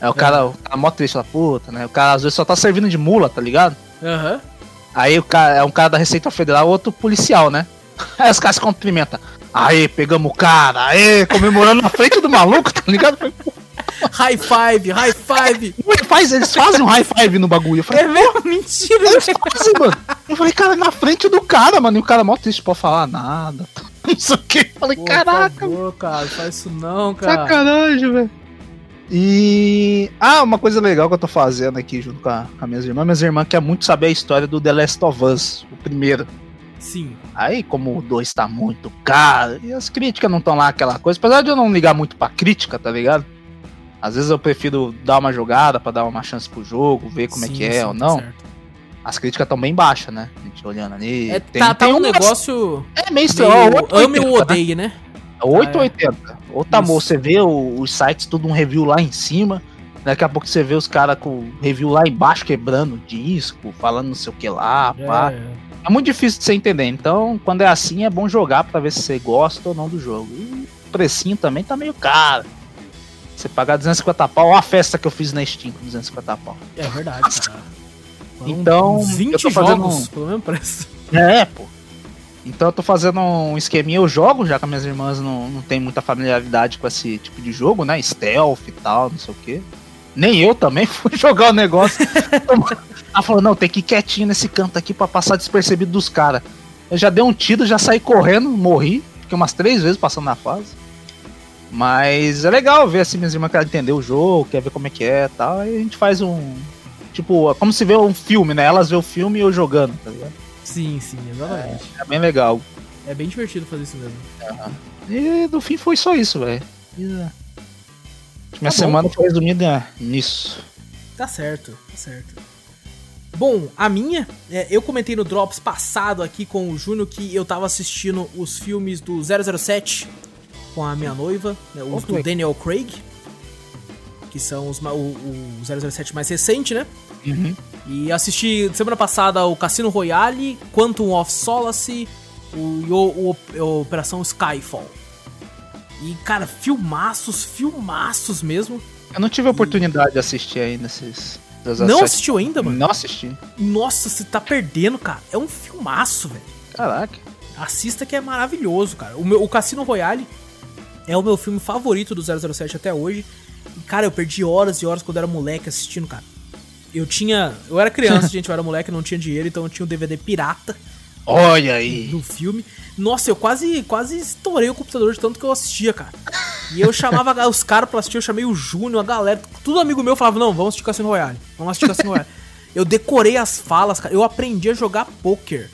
[SPEAKER 2] É o cara, o cara mó triste, lá, puta, né? O cara às vezes só tá servindo de mula, tá ligado?
[SPEAKER 1] Aham.
[SPEAKER 2] Aí o cara é um cara da Receita Federal, outro policial, né? [LAUGHS] Aí os caras se cumprimentam. Aê, pegamos o cara, aê, comemorando na frente do maluco, tá ligado?
[SPEAKER 1] High five, high five.
[SPEAKER 2] "Pô, ele faz, eles fazem um high five no bagulho. Eu falei,
[SPEAKER 1] É mesmo? Mentira,
[SPEAKER 2] Eles fazem, mano. Eu falei, cara, na frente do cara, mano. E o cara mó triste pra falar nada. [LAUGHS] Não sei o que. Eu falei,
[SPEAKER 1] Pô,
[SPEAKER 2] caraca,
[SPEAKER 1] Por favor, cara, faz isso não, cara.
[SPEAKER 2] sacanagem, velho. E. Ah, uma coisa legal que eu tô fazendo aqui junto com, a, com minhas irmãs. Minhas irmãs querem muito saber a história do The Last of Us, o primeiro.
[SPEAKER 1] Sim.
[SPEAKER 2] Aí, como o 2 tá muito caro, e as críticas não estão lá aquela coisa, apesar de eu não ligar muito pra crítica, tá ligado? Às vezes eu prefiro dar uma jogada pra dar uma chance pro jogo, ver como é
[SPEAKER 1] Sim,
[SPEAKER 2] que é
[SPEAKER 1] sim,
[SPEAKER 2] ou
[SPEAKER 1] tá
[SPEAKER 2] não.
[SPEAKER 1] certo.
[SPEAKER 2] As críticas estão bem baixas, né? A gente olhando ali.
[SPEAKER 1] É,
[SPEAKER 2] tem,
[SPEAKER 1] tá, tá
[SPEAKER 2] tem
[SPEAKER 1] um
[SPEAKER 2] umas-
[SPEAKER 1] negócio
[SPEAKER 2] É meio estranho. 880,
[SPEAKER 1] ame ou
[SPEAKER 2] né?
[SPEAKER 1] odeie, né?
[SPEAKER 2] 880. Ou tá bom, você vê o- os sites, tudo um review lá em cima. Daqui a pouco você vê os caras com review lá embaixo quebrando disco, falando não sei o que lá, pá.
[SPEAKER 1] É.
[SPEAKER 2] É muito difícil de você entender. Então, quando é assim, é bom jogar pra ver se você gosta ou não do jogo. E o precinho também tá meio caro. Você pagar 250 pau, ó a festa que eu fiz na Steam com 250 pau.
[SPEAKER 1] É verdade, cara.
[SPEAKER 2] Então,
[SPEAKER 1] 20
[SPEAKER 2] eu tô fazendo
[SPEAKER 1] jogos
[SPEAKER 2] um-
[SPEAKER 1] pelo mesmo preço.
[SPEAKER 2] É, pô. Então eu tô fazendo um esqueminha, eu jogo, já que as minhas irmãs não, não tem muita familiaridade com esse tipo de jogo, né? Stealth e tal, não sei o quê. Nem eu também [LAUGHS] fui jogar o negócio. Ela falou, não, tem que ir quietinho nesse canto aqui pra passar despercebido dos caras. Eu já dei um tiro, já saí correndo, morri. Fiquei umas três vezes passando na fase. Mas é legal ver assim, minhas irmãs querem entender o jogo, quer ver como é que é e tal. Aí a gente faz um. Tipo, é como se vê um filme, né? Elas vê o filme e eu jogando, tá ligado?
[SPEAKER 1] Sim, sim, exatamente.
[SPEAKER 2] É bem legal.
[SPEAKER 1] É, bem divertido fazer isso mesmo.
[SPEAKER 2] E no fim foi só isso, velho. É. Minha
[SPEAKER 1] bom.
[SPEAKER 2] semana foi resumida nisso.
[SPEAKER 1] Tá certo, tá certo. Bom, a minha, é, eu comentei no Drops passado aqui com o Júnior que eu tava assistindo os filmes do 007 com a minha noiva, né, os do Daniel Craig, que são os, o, o 007 mais recente, né?
[SPEAKER 2] Uhum.
[SPEAKER 1] E assisti semana passada o Cassino Royale, Quantum of Solace, e o- o- o Operação Skyfall. E, cara, filmaços, filmaços mesmo.
[SPEAKER 2] Eu não tive a oportunidade de assistir ainda esses.
[SPEAKER 1] Não assistiu ainda, mano?
[SPEAKER 2] Não assisti.
[SPEAKER 1] Nossa, você tá perdendo, cara. É um filmaço, velho.
[SPEAKER 2] Caraca.
[SPEAKER 1] Assista que é maravilhoso, cara. O, meu, o Cassino Royale é o meu filme favorito do 007 até hoje. E, cara, eu perdi horas e horas quando eu era moleque assistindo, cara. Eu tinha. Eu era criança, [LAUGHS] gente, eu era moleque, não tinha dinheiro, então eu tinha um DVD pirata.
[SPEAKER 2] Olha aí.
[SPEAKER 1] Do filme. Nossa, eu quase, quase estourei o computador de tanto que eu assistia, cara. E eu chamava [LAUGHS] os caras pra assistir, eu chamei o Júnior, a galera, tudo amigo meu falava, não, vamos assistir Cassino Royale. Vamos assistir Cassino Royale. Eu decorei as falas, cara. Eu aprendi a jogar poker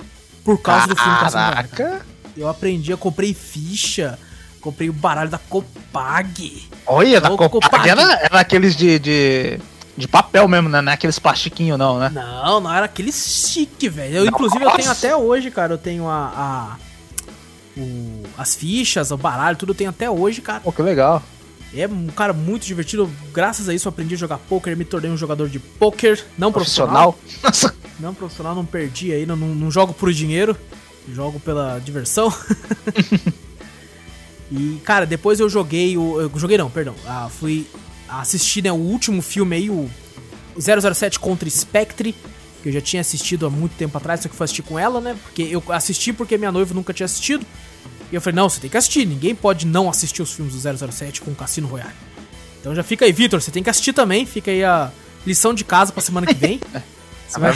[SPEAKER 1] por causa do filme Cassino Royale. Cara. Eu aprendi, eu comprei ficha, comprei o baralho da Copag.
[SPEAKER 2] Olha, da Copag, Copag. Era, era aqueles de... de de papel mesmo, né? Não é aqueles plastiquinhos, não, né?
[SPEAKER 1] Não, não era aquele chique, velho. Eu, inclusive, eu tenho até hoje, cara. Eu tenho a. a o, as fichas, o baralho, tudo eu tenho até hoje, cara.
[SPEAKER 2] Pô, que legal.
[SPEAKER 1] É um cara muito divertido. Graças a isso eu aprendi a jogar poker, me tornei um jogador de poker, não profissional. profissional. não profissional, não perdi aí, não, não, jogo por dinheiro, jogo pela diversão. [LAUGHS] e, cara, depois eu joguei o. Eu joguei não, perdão. Ah, fui assistir né, o último filme aí, o 007 contra Spectre, que eu já tinha assistido há muito tempo atrás, só que fui assistir com ela, né? Porque eu assisti porque minha noiva nunca tinha assistido. E eu falei, não, você tem que assistir, ninguém pode não assistir os filmes do 007 com o Cassino Royale. Então já fica aí, Vitor, você tem que assistir também, fica aí a lição de casa pra semana que vem. [LAUGHS]
[SPEAKER 2] Você vai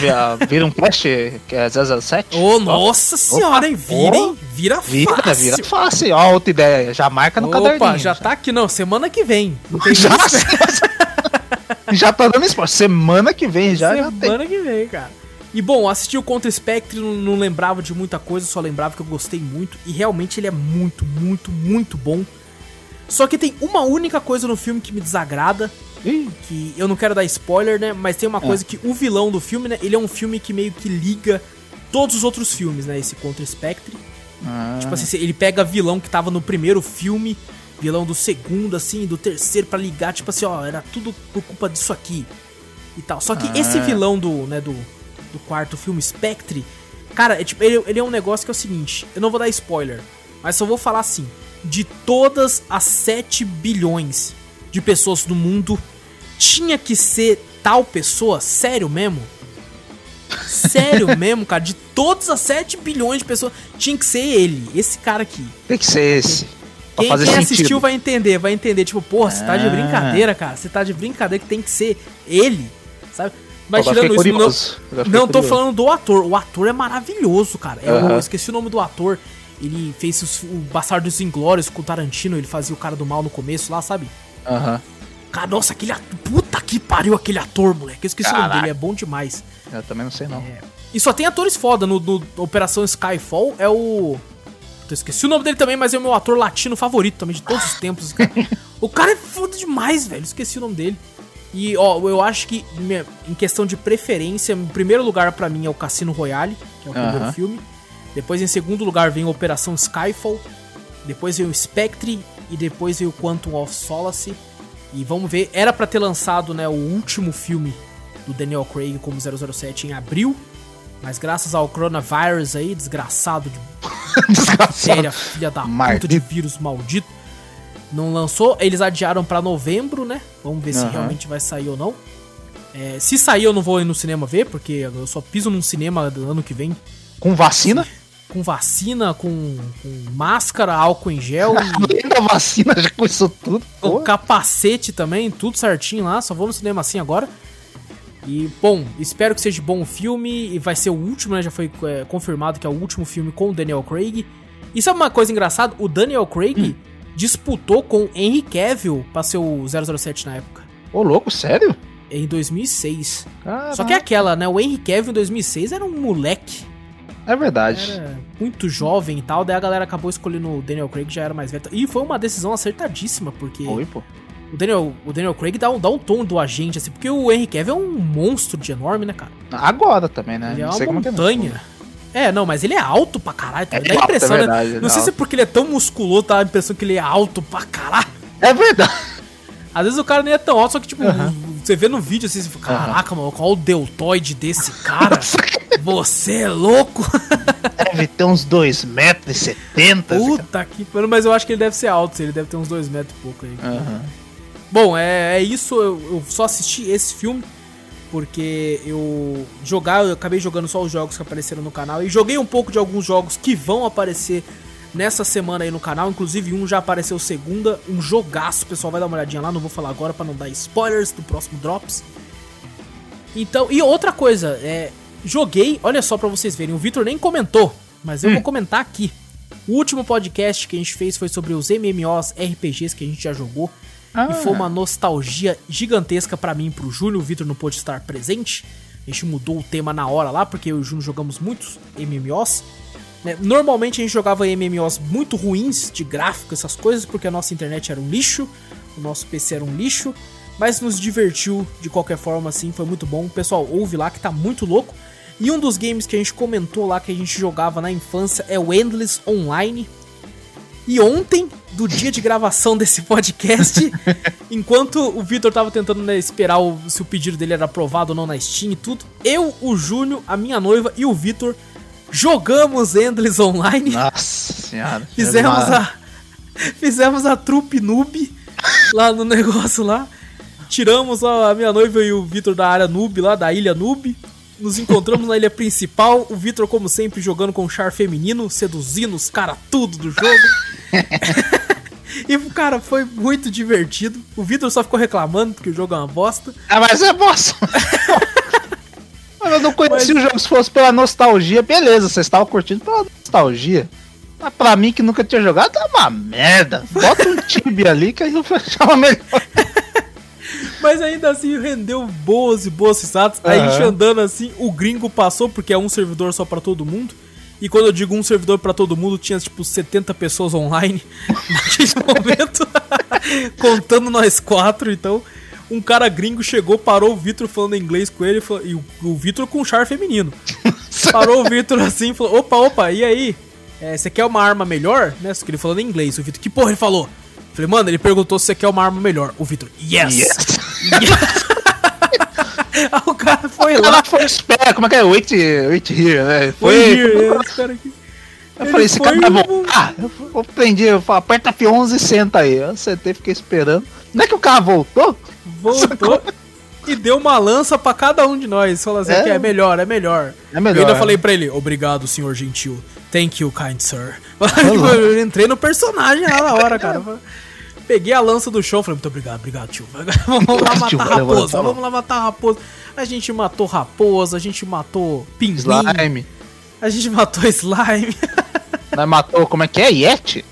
[SPEAKER 2] vira um cast que é 007?
[SPEAKER 1] Ô, oh, nossa senhora, hein? Vira, hein? Vira fácil. Vira, vira
[SPEAKER 2] fácil. Ó, outra ideia. Já marca no Opa, caderninho.
[SPEAKER 1] já, tá aqui, não. Semana que vem. [LAUGHS]
[SPEAKER 2] Já, [LAUGHS] já tá dando spoiler. Semana que vem já,
[SPEAKER 1] Semana já tem. que vem, cara. E bom, assisti o Contra Spectre, não, não lembrava de muita coisa, só lembrava que eu gostei muito. E realmente ele é muito, muito, muito bom. Só que tem uma única coisa no filme que me desagrada, que eu não quero dar spoiler, né? Mas tem uma é. coisa que o vilão do filme, né? Ele é um filme que meio que liga todos os outros filmes, né? Esse Contra Spectre. Ah. Tipo assim, ele pega vilão que tava no primeiro filme, vilão do segundo, assim, do terceiro para ligar, tipo assim, ó, era tudo por culpa disso aqui. E tal. Só que ah. esse vilão do, né, do, do quarto filme, Spectre, cara, é, tipo, ele, ele é um negócio que é o seguinte, eu não vou dar spoiler, mas só vou falar assim, de todas as 7 bilhões de pessoas no mundo, tinha que ser tal pessoa? Sério mesmo? Sério [LAUGHS] mesmo, cara? De todas as 7 bilhões de pessoas, tinha que ser ele, esse cara aqui.
[SPEAKER 2] Tem que ser esse.
[SPEAKER 1] Quem, quem assistiu vai entender, vai entender. Tipo, porra, você tá de ah. brincadeira, cara. Você tá de brincadeira que tem que ser ele, sabe? Mas tirando isso, não, não tô falando do ator. O ator é maravilhoso, cara. É, Eu esqueci o nome do ator. Ele fez os, o Bastardos Inglórios com o Tarantino. Ele fazia o cara do mal no começo lá, sabe?
[SPEAKER 2] Aham. Uhum.
[SPEAKER 1] Cara, nossa, aquele ator. Puta que pariu aquele ator, moleque. Eu esqueci Caraca. o nome dele, é bom demais.
[SPEAKER 2] Eu também não sei, não. É.
[SPEAKER 1] E só tem atores foda. No, no Operação Skyfall é o. Eu esqueci o nome dele também, mas é o meu ator latino favorito também de todos os tempos. Cara. [LAUGHS] o cara é foda demais, velho. Esqueci o nome dele. E, ó, eu acho que em questão de preferência, em primeiro lugar para mim é o Cassino Royale, que é o primeiro uh -huh. filme. Depois, em segundo lugar, vem a Operação Skyfall. Depois vem o Spectre. E depois vem o Quantum of Solace. E vamos ver, era para ter lançado né, o último filme do Daniel Craig como 007 em abril, mas graças ao coronavírus aí, desgraçado de [LAUGHS]
[SPEAKER 2] desgraçado.
[SPEAKER 1] filha da puta de vírus maldito, não lançou. Eles adiaram para novembro, né? Vamos ver uhum. se realmente vai sair ou não. É, se sair, eu não vou ir no cinema ver, porque eu só piso num cinema do ano que vem.
[SPEAKER 2] Com vacina?
[SPEAKER 1] Com vacina, com, com máscara, álcool em gel. [LAUGHS]
[SPEAKER 2] Além da vacina, já começou tudo.
[SPEAKER 1] O capacete também, tudo certinho lá. Só vou no cinema assim agora. E, bom, espero que seja bom o filme. E vai ser o último, né? Já foi é, confirmado que é o último filme com o Daniel Craig. E sabe uma coisa engraçada? O Daniel Craig hum. disputou com Henry Cavill pra ser o 007 na época.
[SPEAKER 2] Ô, louco, sério?
[SPEAKER 1] Em 2006. Caraca. Só que é aquela, né? O Henry Cavill em 2006 era um moleque.
[SPEAKER 2] É verdade.
[SPEAKER 1] Era muito jovem e tal, daí a galera acabou escolhendo o Daniel Craig, que já era mais velho. E foi uma decisão acertadíssima, porque.
[SPEAKER 2] Oi, pô.
[SPEAKER 1] O Daniel, o Daniel Craig dá um, dá um tom do agente, assim, porque o Henry Cavill é um monstro de enorme, né, cara?
[SPEAKER 2] Agora também, né?
[SPEAKER 1] Ele é uma é montanha. É, não, mas ele é alto pra caralho. Tá? É dá a impressão, é verdade, né? Não sei se é porque ele é tão musculoso, tá a impressão que ele é alto pra caralho.
[SPEAKER 2] É verdade.
[SPEAKER 1] Às vezes o cara nem é tão alto, só que, tipo, uhum. você vê no vídeo assim, você fala, caraca, uhum. mano, qual o deltoide desse cara? Você é louco? [LAUGHS]
[SPEAKER 2] deve ter uns 2,70 metros e
[SPEAKER 1] Puta que pariu, mas eu acho que ele deve ser alto, ele deve ter uns 2 metros e pouco aí.
[SPEAKER 2] Uhum.
[SPEAKER 1] Bom, é, é isso. Eu, eu só assisti esse filme porque eu jogar, eu acabei jogando só os jogos que apareceram no canal e joguei um pouco de alguns jogos que vão aparecer nessa semana aí no canal, inclusive um já apareceu segunda, um jogaço, pessoal vai dar uma olhadinha lá, não vou falar agora para não dar spoilers do próximo drops. Então, e outra coisa, é, joguei, olha só para vocês verem, o Victor nem comentou, mas eu hum. vou comentar aqui. O último podcast que a gente fez foi sobre os MMOs RPGs que a gente já jogou. Ah. E foi uma nostalgia gigantesca para mim e pro Júnior. O Vitor não pôde estar presente. A gente mudou o tema na hora lá, porque eu e o Júnior jogamos muitos MMOs. Né? Normalmente a gente jogava MMOs muito ruins de gráfico, essas coisas, porque a nossa internet era um lixo, o nosso PC era um lixo. Mas nos divertiu de qualquer forma, assim, foi muito bom. Pessoal, ouve lá que tá muito louco. E um dos games que a gente comentou lá que a gente jogava na infância é o Endless Online. E ontem, do dia de gravação [LAUGHS] desse podcast, [LAUGHS] enquanto o Vitor tava tentando né, esperar o, se o pedido dele era aprovado ou não na Steam e tudo, eu, o Júnior, a minha noiva e o Vitor jogamos Endless Online.
[SPEAKER 2] Nossa senhora. [LAUGHS]
[SPEAKER 1] Fizemos a fizemos a trupe noob lá no negócio lá. Tiramos a minha noiva e o Vitor da área noob lá, da ilha noob. Nos encontramos na ilha principal, o Vitor, como sempre, jogando com o char feminino, seduzindo os caras tudo do jogo. [LAUGHS] e, cara, foi muito divertido. O Vitor só ficou reclamando porque o jogo é uma bosta.
[SPEAKER 2] Ah, mas é bosta! [LAUGHS] eu não conhecia mas... o jogo, se fosse pela nostalgia, beleza, você estava curtindo pela nostalgia. Mas pra mim, que nunca tinha jogado, é uma merda. Bota um [LAUGHS] tibia ali que aí eu achava melhor.
[SPEAKER 1] Mas ainda assim rendeu boas e boas risadas. Uhum. Aí a gente andando assim, o gringo passou, porque é um servidor só para todo mundo. E quando eu digo um servidor para todo mundo, tinha tipo 70 pessoas online [LAUGHS] naquele [LAUGHS] momento, [LAUGHS] contando nós quatro. Então, um cara gringo chegou, parou o Vitor falando inglês com ele, e o, o Vitor com um char feminino. Parou o Vitor assim e falou: opa, opa, e aí? É, você quer uma arma melhor? Né? Só que ele falando em inglês. O Vitor, que porra ele falou? Falei, mano, ele perguntou se você quer uma arma melhor. O Vitor, yes! yes. [LAUGHS] yes. o cara foi lá.
[SPEAKER 2] foi esperto, como é que é? Wait, wait here, né?
[SPEAKER 1] Foi. Wait here, é, aqui.
[SPEAKER 2] Eu ele falei, esse cara vai voltar. Eu, eu prendi, eu falei, aperta F11 e senta aí. Eu sentei, fiquei esperando. Não é que o cara voltou?
[SPEAKER 1] Voltou. e deu uma lança para cada um de nós. Falou assim, é. que é melhor, é melhor.
[SPEAKER 2] É melhor.
[SPEAKER 1] Eu ainda é. falei pra ele, obrigado, senhor gentil. Thank you, kind sir. [LAUGHS] eu entrei no personagem lá na hora, cara. [LAUGHS] Peguei a lança do chão, falei, muito obrigado, obrigado, tio. [LAUGHS] Vamos lá matar raposa, vamos lá matar raposa. A gente matou raposa, a gente matou pinguim. Slime. A gente matou slime. [LAUGHS]
[SPEAKER 2] Nós matou, como é que é? Yeti?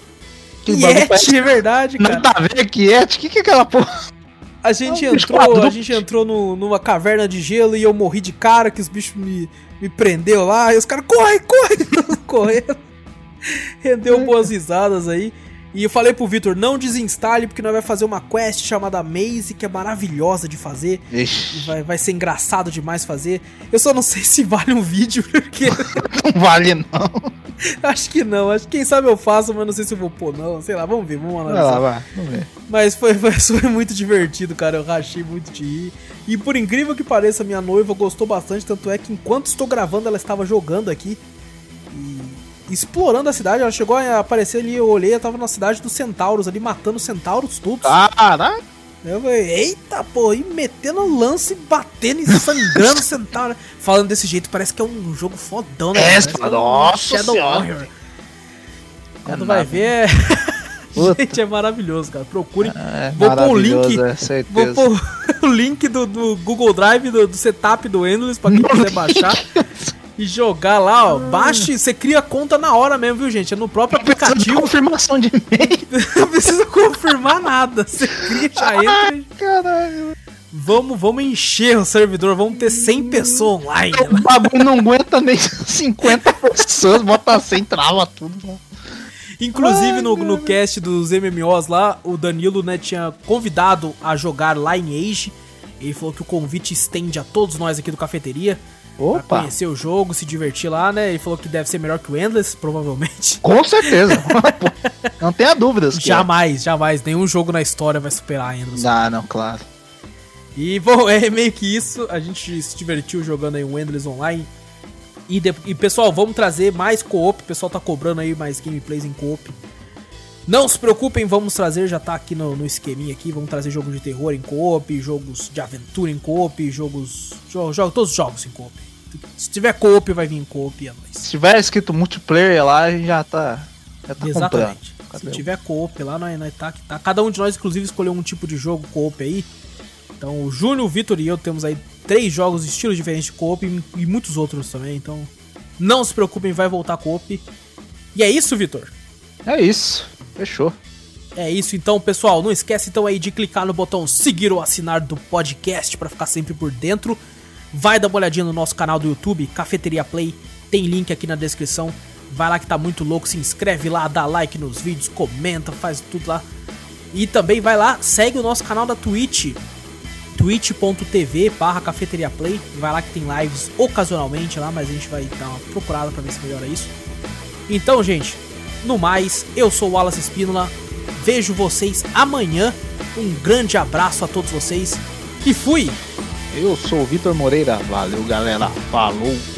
[SPEAKER 1] Que Yeti, é verdade, cara.
[SPEAKER 2] Nada a ver que Yeti, o que, que é aquela porra?
[SPEAKER 1] A gente é entrou, a gente entrou no, numa caverna de gelo e eu morri de cara, que os bichos me, me prendeu lá, e os caras, corre, corre! [LAUGHS] Correndo. Rendeu boas risadas aí. E eu falei pro Vitor, não desinstale, porque nós vai fazer uma quest chamada Maze, que é maravilhosa de fazer. Vai, vai ser engraçado demais fazer. Eu só não [LAUGHS] sei se vale um vídeo, porque. [LAUGHS]
[SPEAKER 2] não vale, não. [LAUGHS]
[SPEAKER 1] Acho que não. Acho que quem sabe eu faço, mas não sei se eu vou pôr, não. Sei lá, vamos ver, vamos analisar. Vai lá, vai, vamos ver. Mas foi, foi, foi muito divertido, cara. Eu rachei muito de ir. E por incrível que pareça, minha noiva gostou bastante. Tanto é que enquanto estou gravando, ela estava jogando aqui explorando a cidade. Ela chegou a aparecer ali, eu olhei, ela tava na cidade dos centauros ali, matando centauros todos.
[SPEAKER 2] Caraca!
[SPEAKER 1] Eu falei, eita, pô, e metendo lance e batendo e sangrando [LAUGHS] centauro. Falando desse jeito, parece que é um jogo fodão, né?
[SPEAKER 2] É, é nossa Shadow Warrior.
[SPEAKER 1] Quando é vai nada. ver. [LAUGHS] Gente, é maravilhoso, cara. Procure. É, vou pôr o link. É, vou pôr [LAUGHS] o link do, do Google Drive do, do, setup do Endless pra quem quiser baixar e jogar lá, ó. Baixe, você cria conta na hora mesmo, viu, gente? É no próprio aplicativo.
[SPEAKER 2] confirmação de e-mail. [LAUGHS]
[SPEAKER 1] Não precisa confirmar nada. Você cria, já entra. E... Caralho. Vamos, vamos encher o servidor, vamos ter 100 pessoas online.
[SPEAKER 2] O bagulho não aguenta nem [LAUGHS] 50 pessoas, bota 100, trava tudo. Né?
[SPEAKER 1] Inclusive Ai, no, no cast dos MMOs lá, o Danilo né, tinha convidado a jogar Lineage. Ele falou que o convite estende a todos nós aqui do Cafeteria. Opa. Conhecer o jogo, se divertir lá, né? Ele falou que deve ser melhor que o Endless, provavelmente. [LAUGHS]
[SPEAKER 2] Com certeza. [LAUGHS] não tenha dúvidas.
[SPEAKER 1] jamais, é. jamais. Nenhum jogo na história vai superar Endless.
[SPEAKER 2] Ah, não, claro.
[SPEAKER 1] E, bom, [LAUGHS] é meio que isso. A gente se divertiu jogando aí o Endless Online. E, de... e pessoal, vamos trazer mais co-op. O pessoal tá cobrando aí mais gameplays em co-op. Não se preocupem, vamos trazer, já tá aqui no, no esqueminha aqui, vamos trazer jogos de terror em coop, jogos de aventura em coop, jogos, jogos, todos os jogos em coop. Se tiver coop, vai vir em coop, é nóis.
[SPEAKER 2] Se tiver escrito multiplayer lá, já tá, já tá
[SPEAKER 1] Exatamente. Se tiver coop lá, nós, nós tá, tá. Cada um de nós, inclusive, escolheu um tipo de jogo coop aí. Então, o Júnior, o Vitor e eu temos aí três jogos, estilos diferentes de coop e, e muitos outros também. Então, não se preocupem, vai voltar coop. E é isso, Vitor?
[SPEAKER 2] É isso. Fechou.
[SPEAKER 1] É isso então, pessoal. Não esquece então aí de clicar no botão seguir ou assinar do podcast para ficar sempre por dentro. Vai dar uma olhadinha no nosso canal do YouTube, Cafeteria Play. Tem link aqui na descrição. Vai lá que tá muito louco, se inscreve lá, dá like nos vídeos, comenta, faz tudo lá. E também vai lá, segue o nosso canal da Twitch, twitch.tv barra cafeteria play. Vai lá que tem lives ocasionalmente lá, mas a gente vai dar uma procurada pra ver se melhora isso. Então, gente, no mais, eu sou o Wallace Espínola. Vejo vocês amanhã. Um grande abraço a todos vocês e fui!
[SPEAKER 2] Eu sou o Vitor Moreira. Valeu, galera. Falou!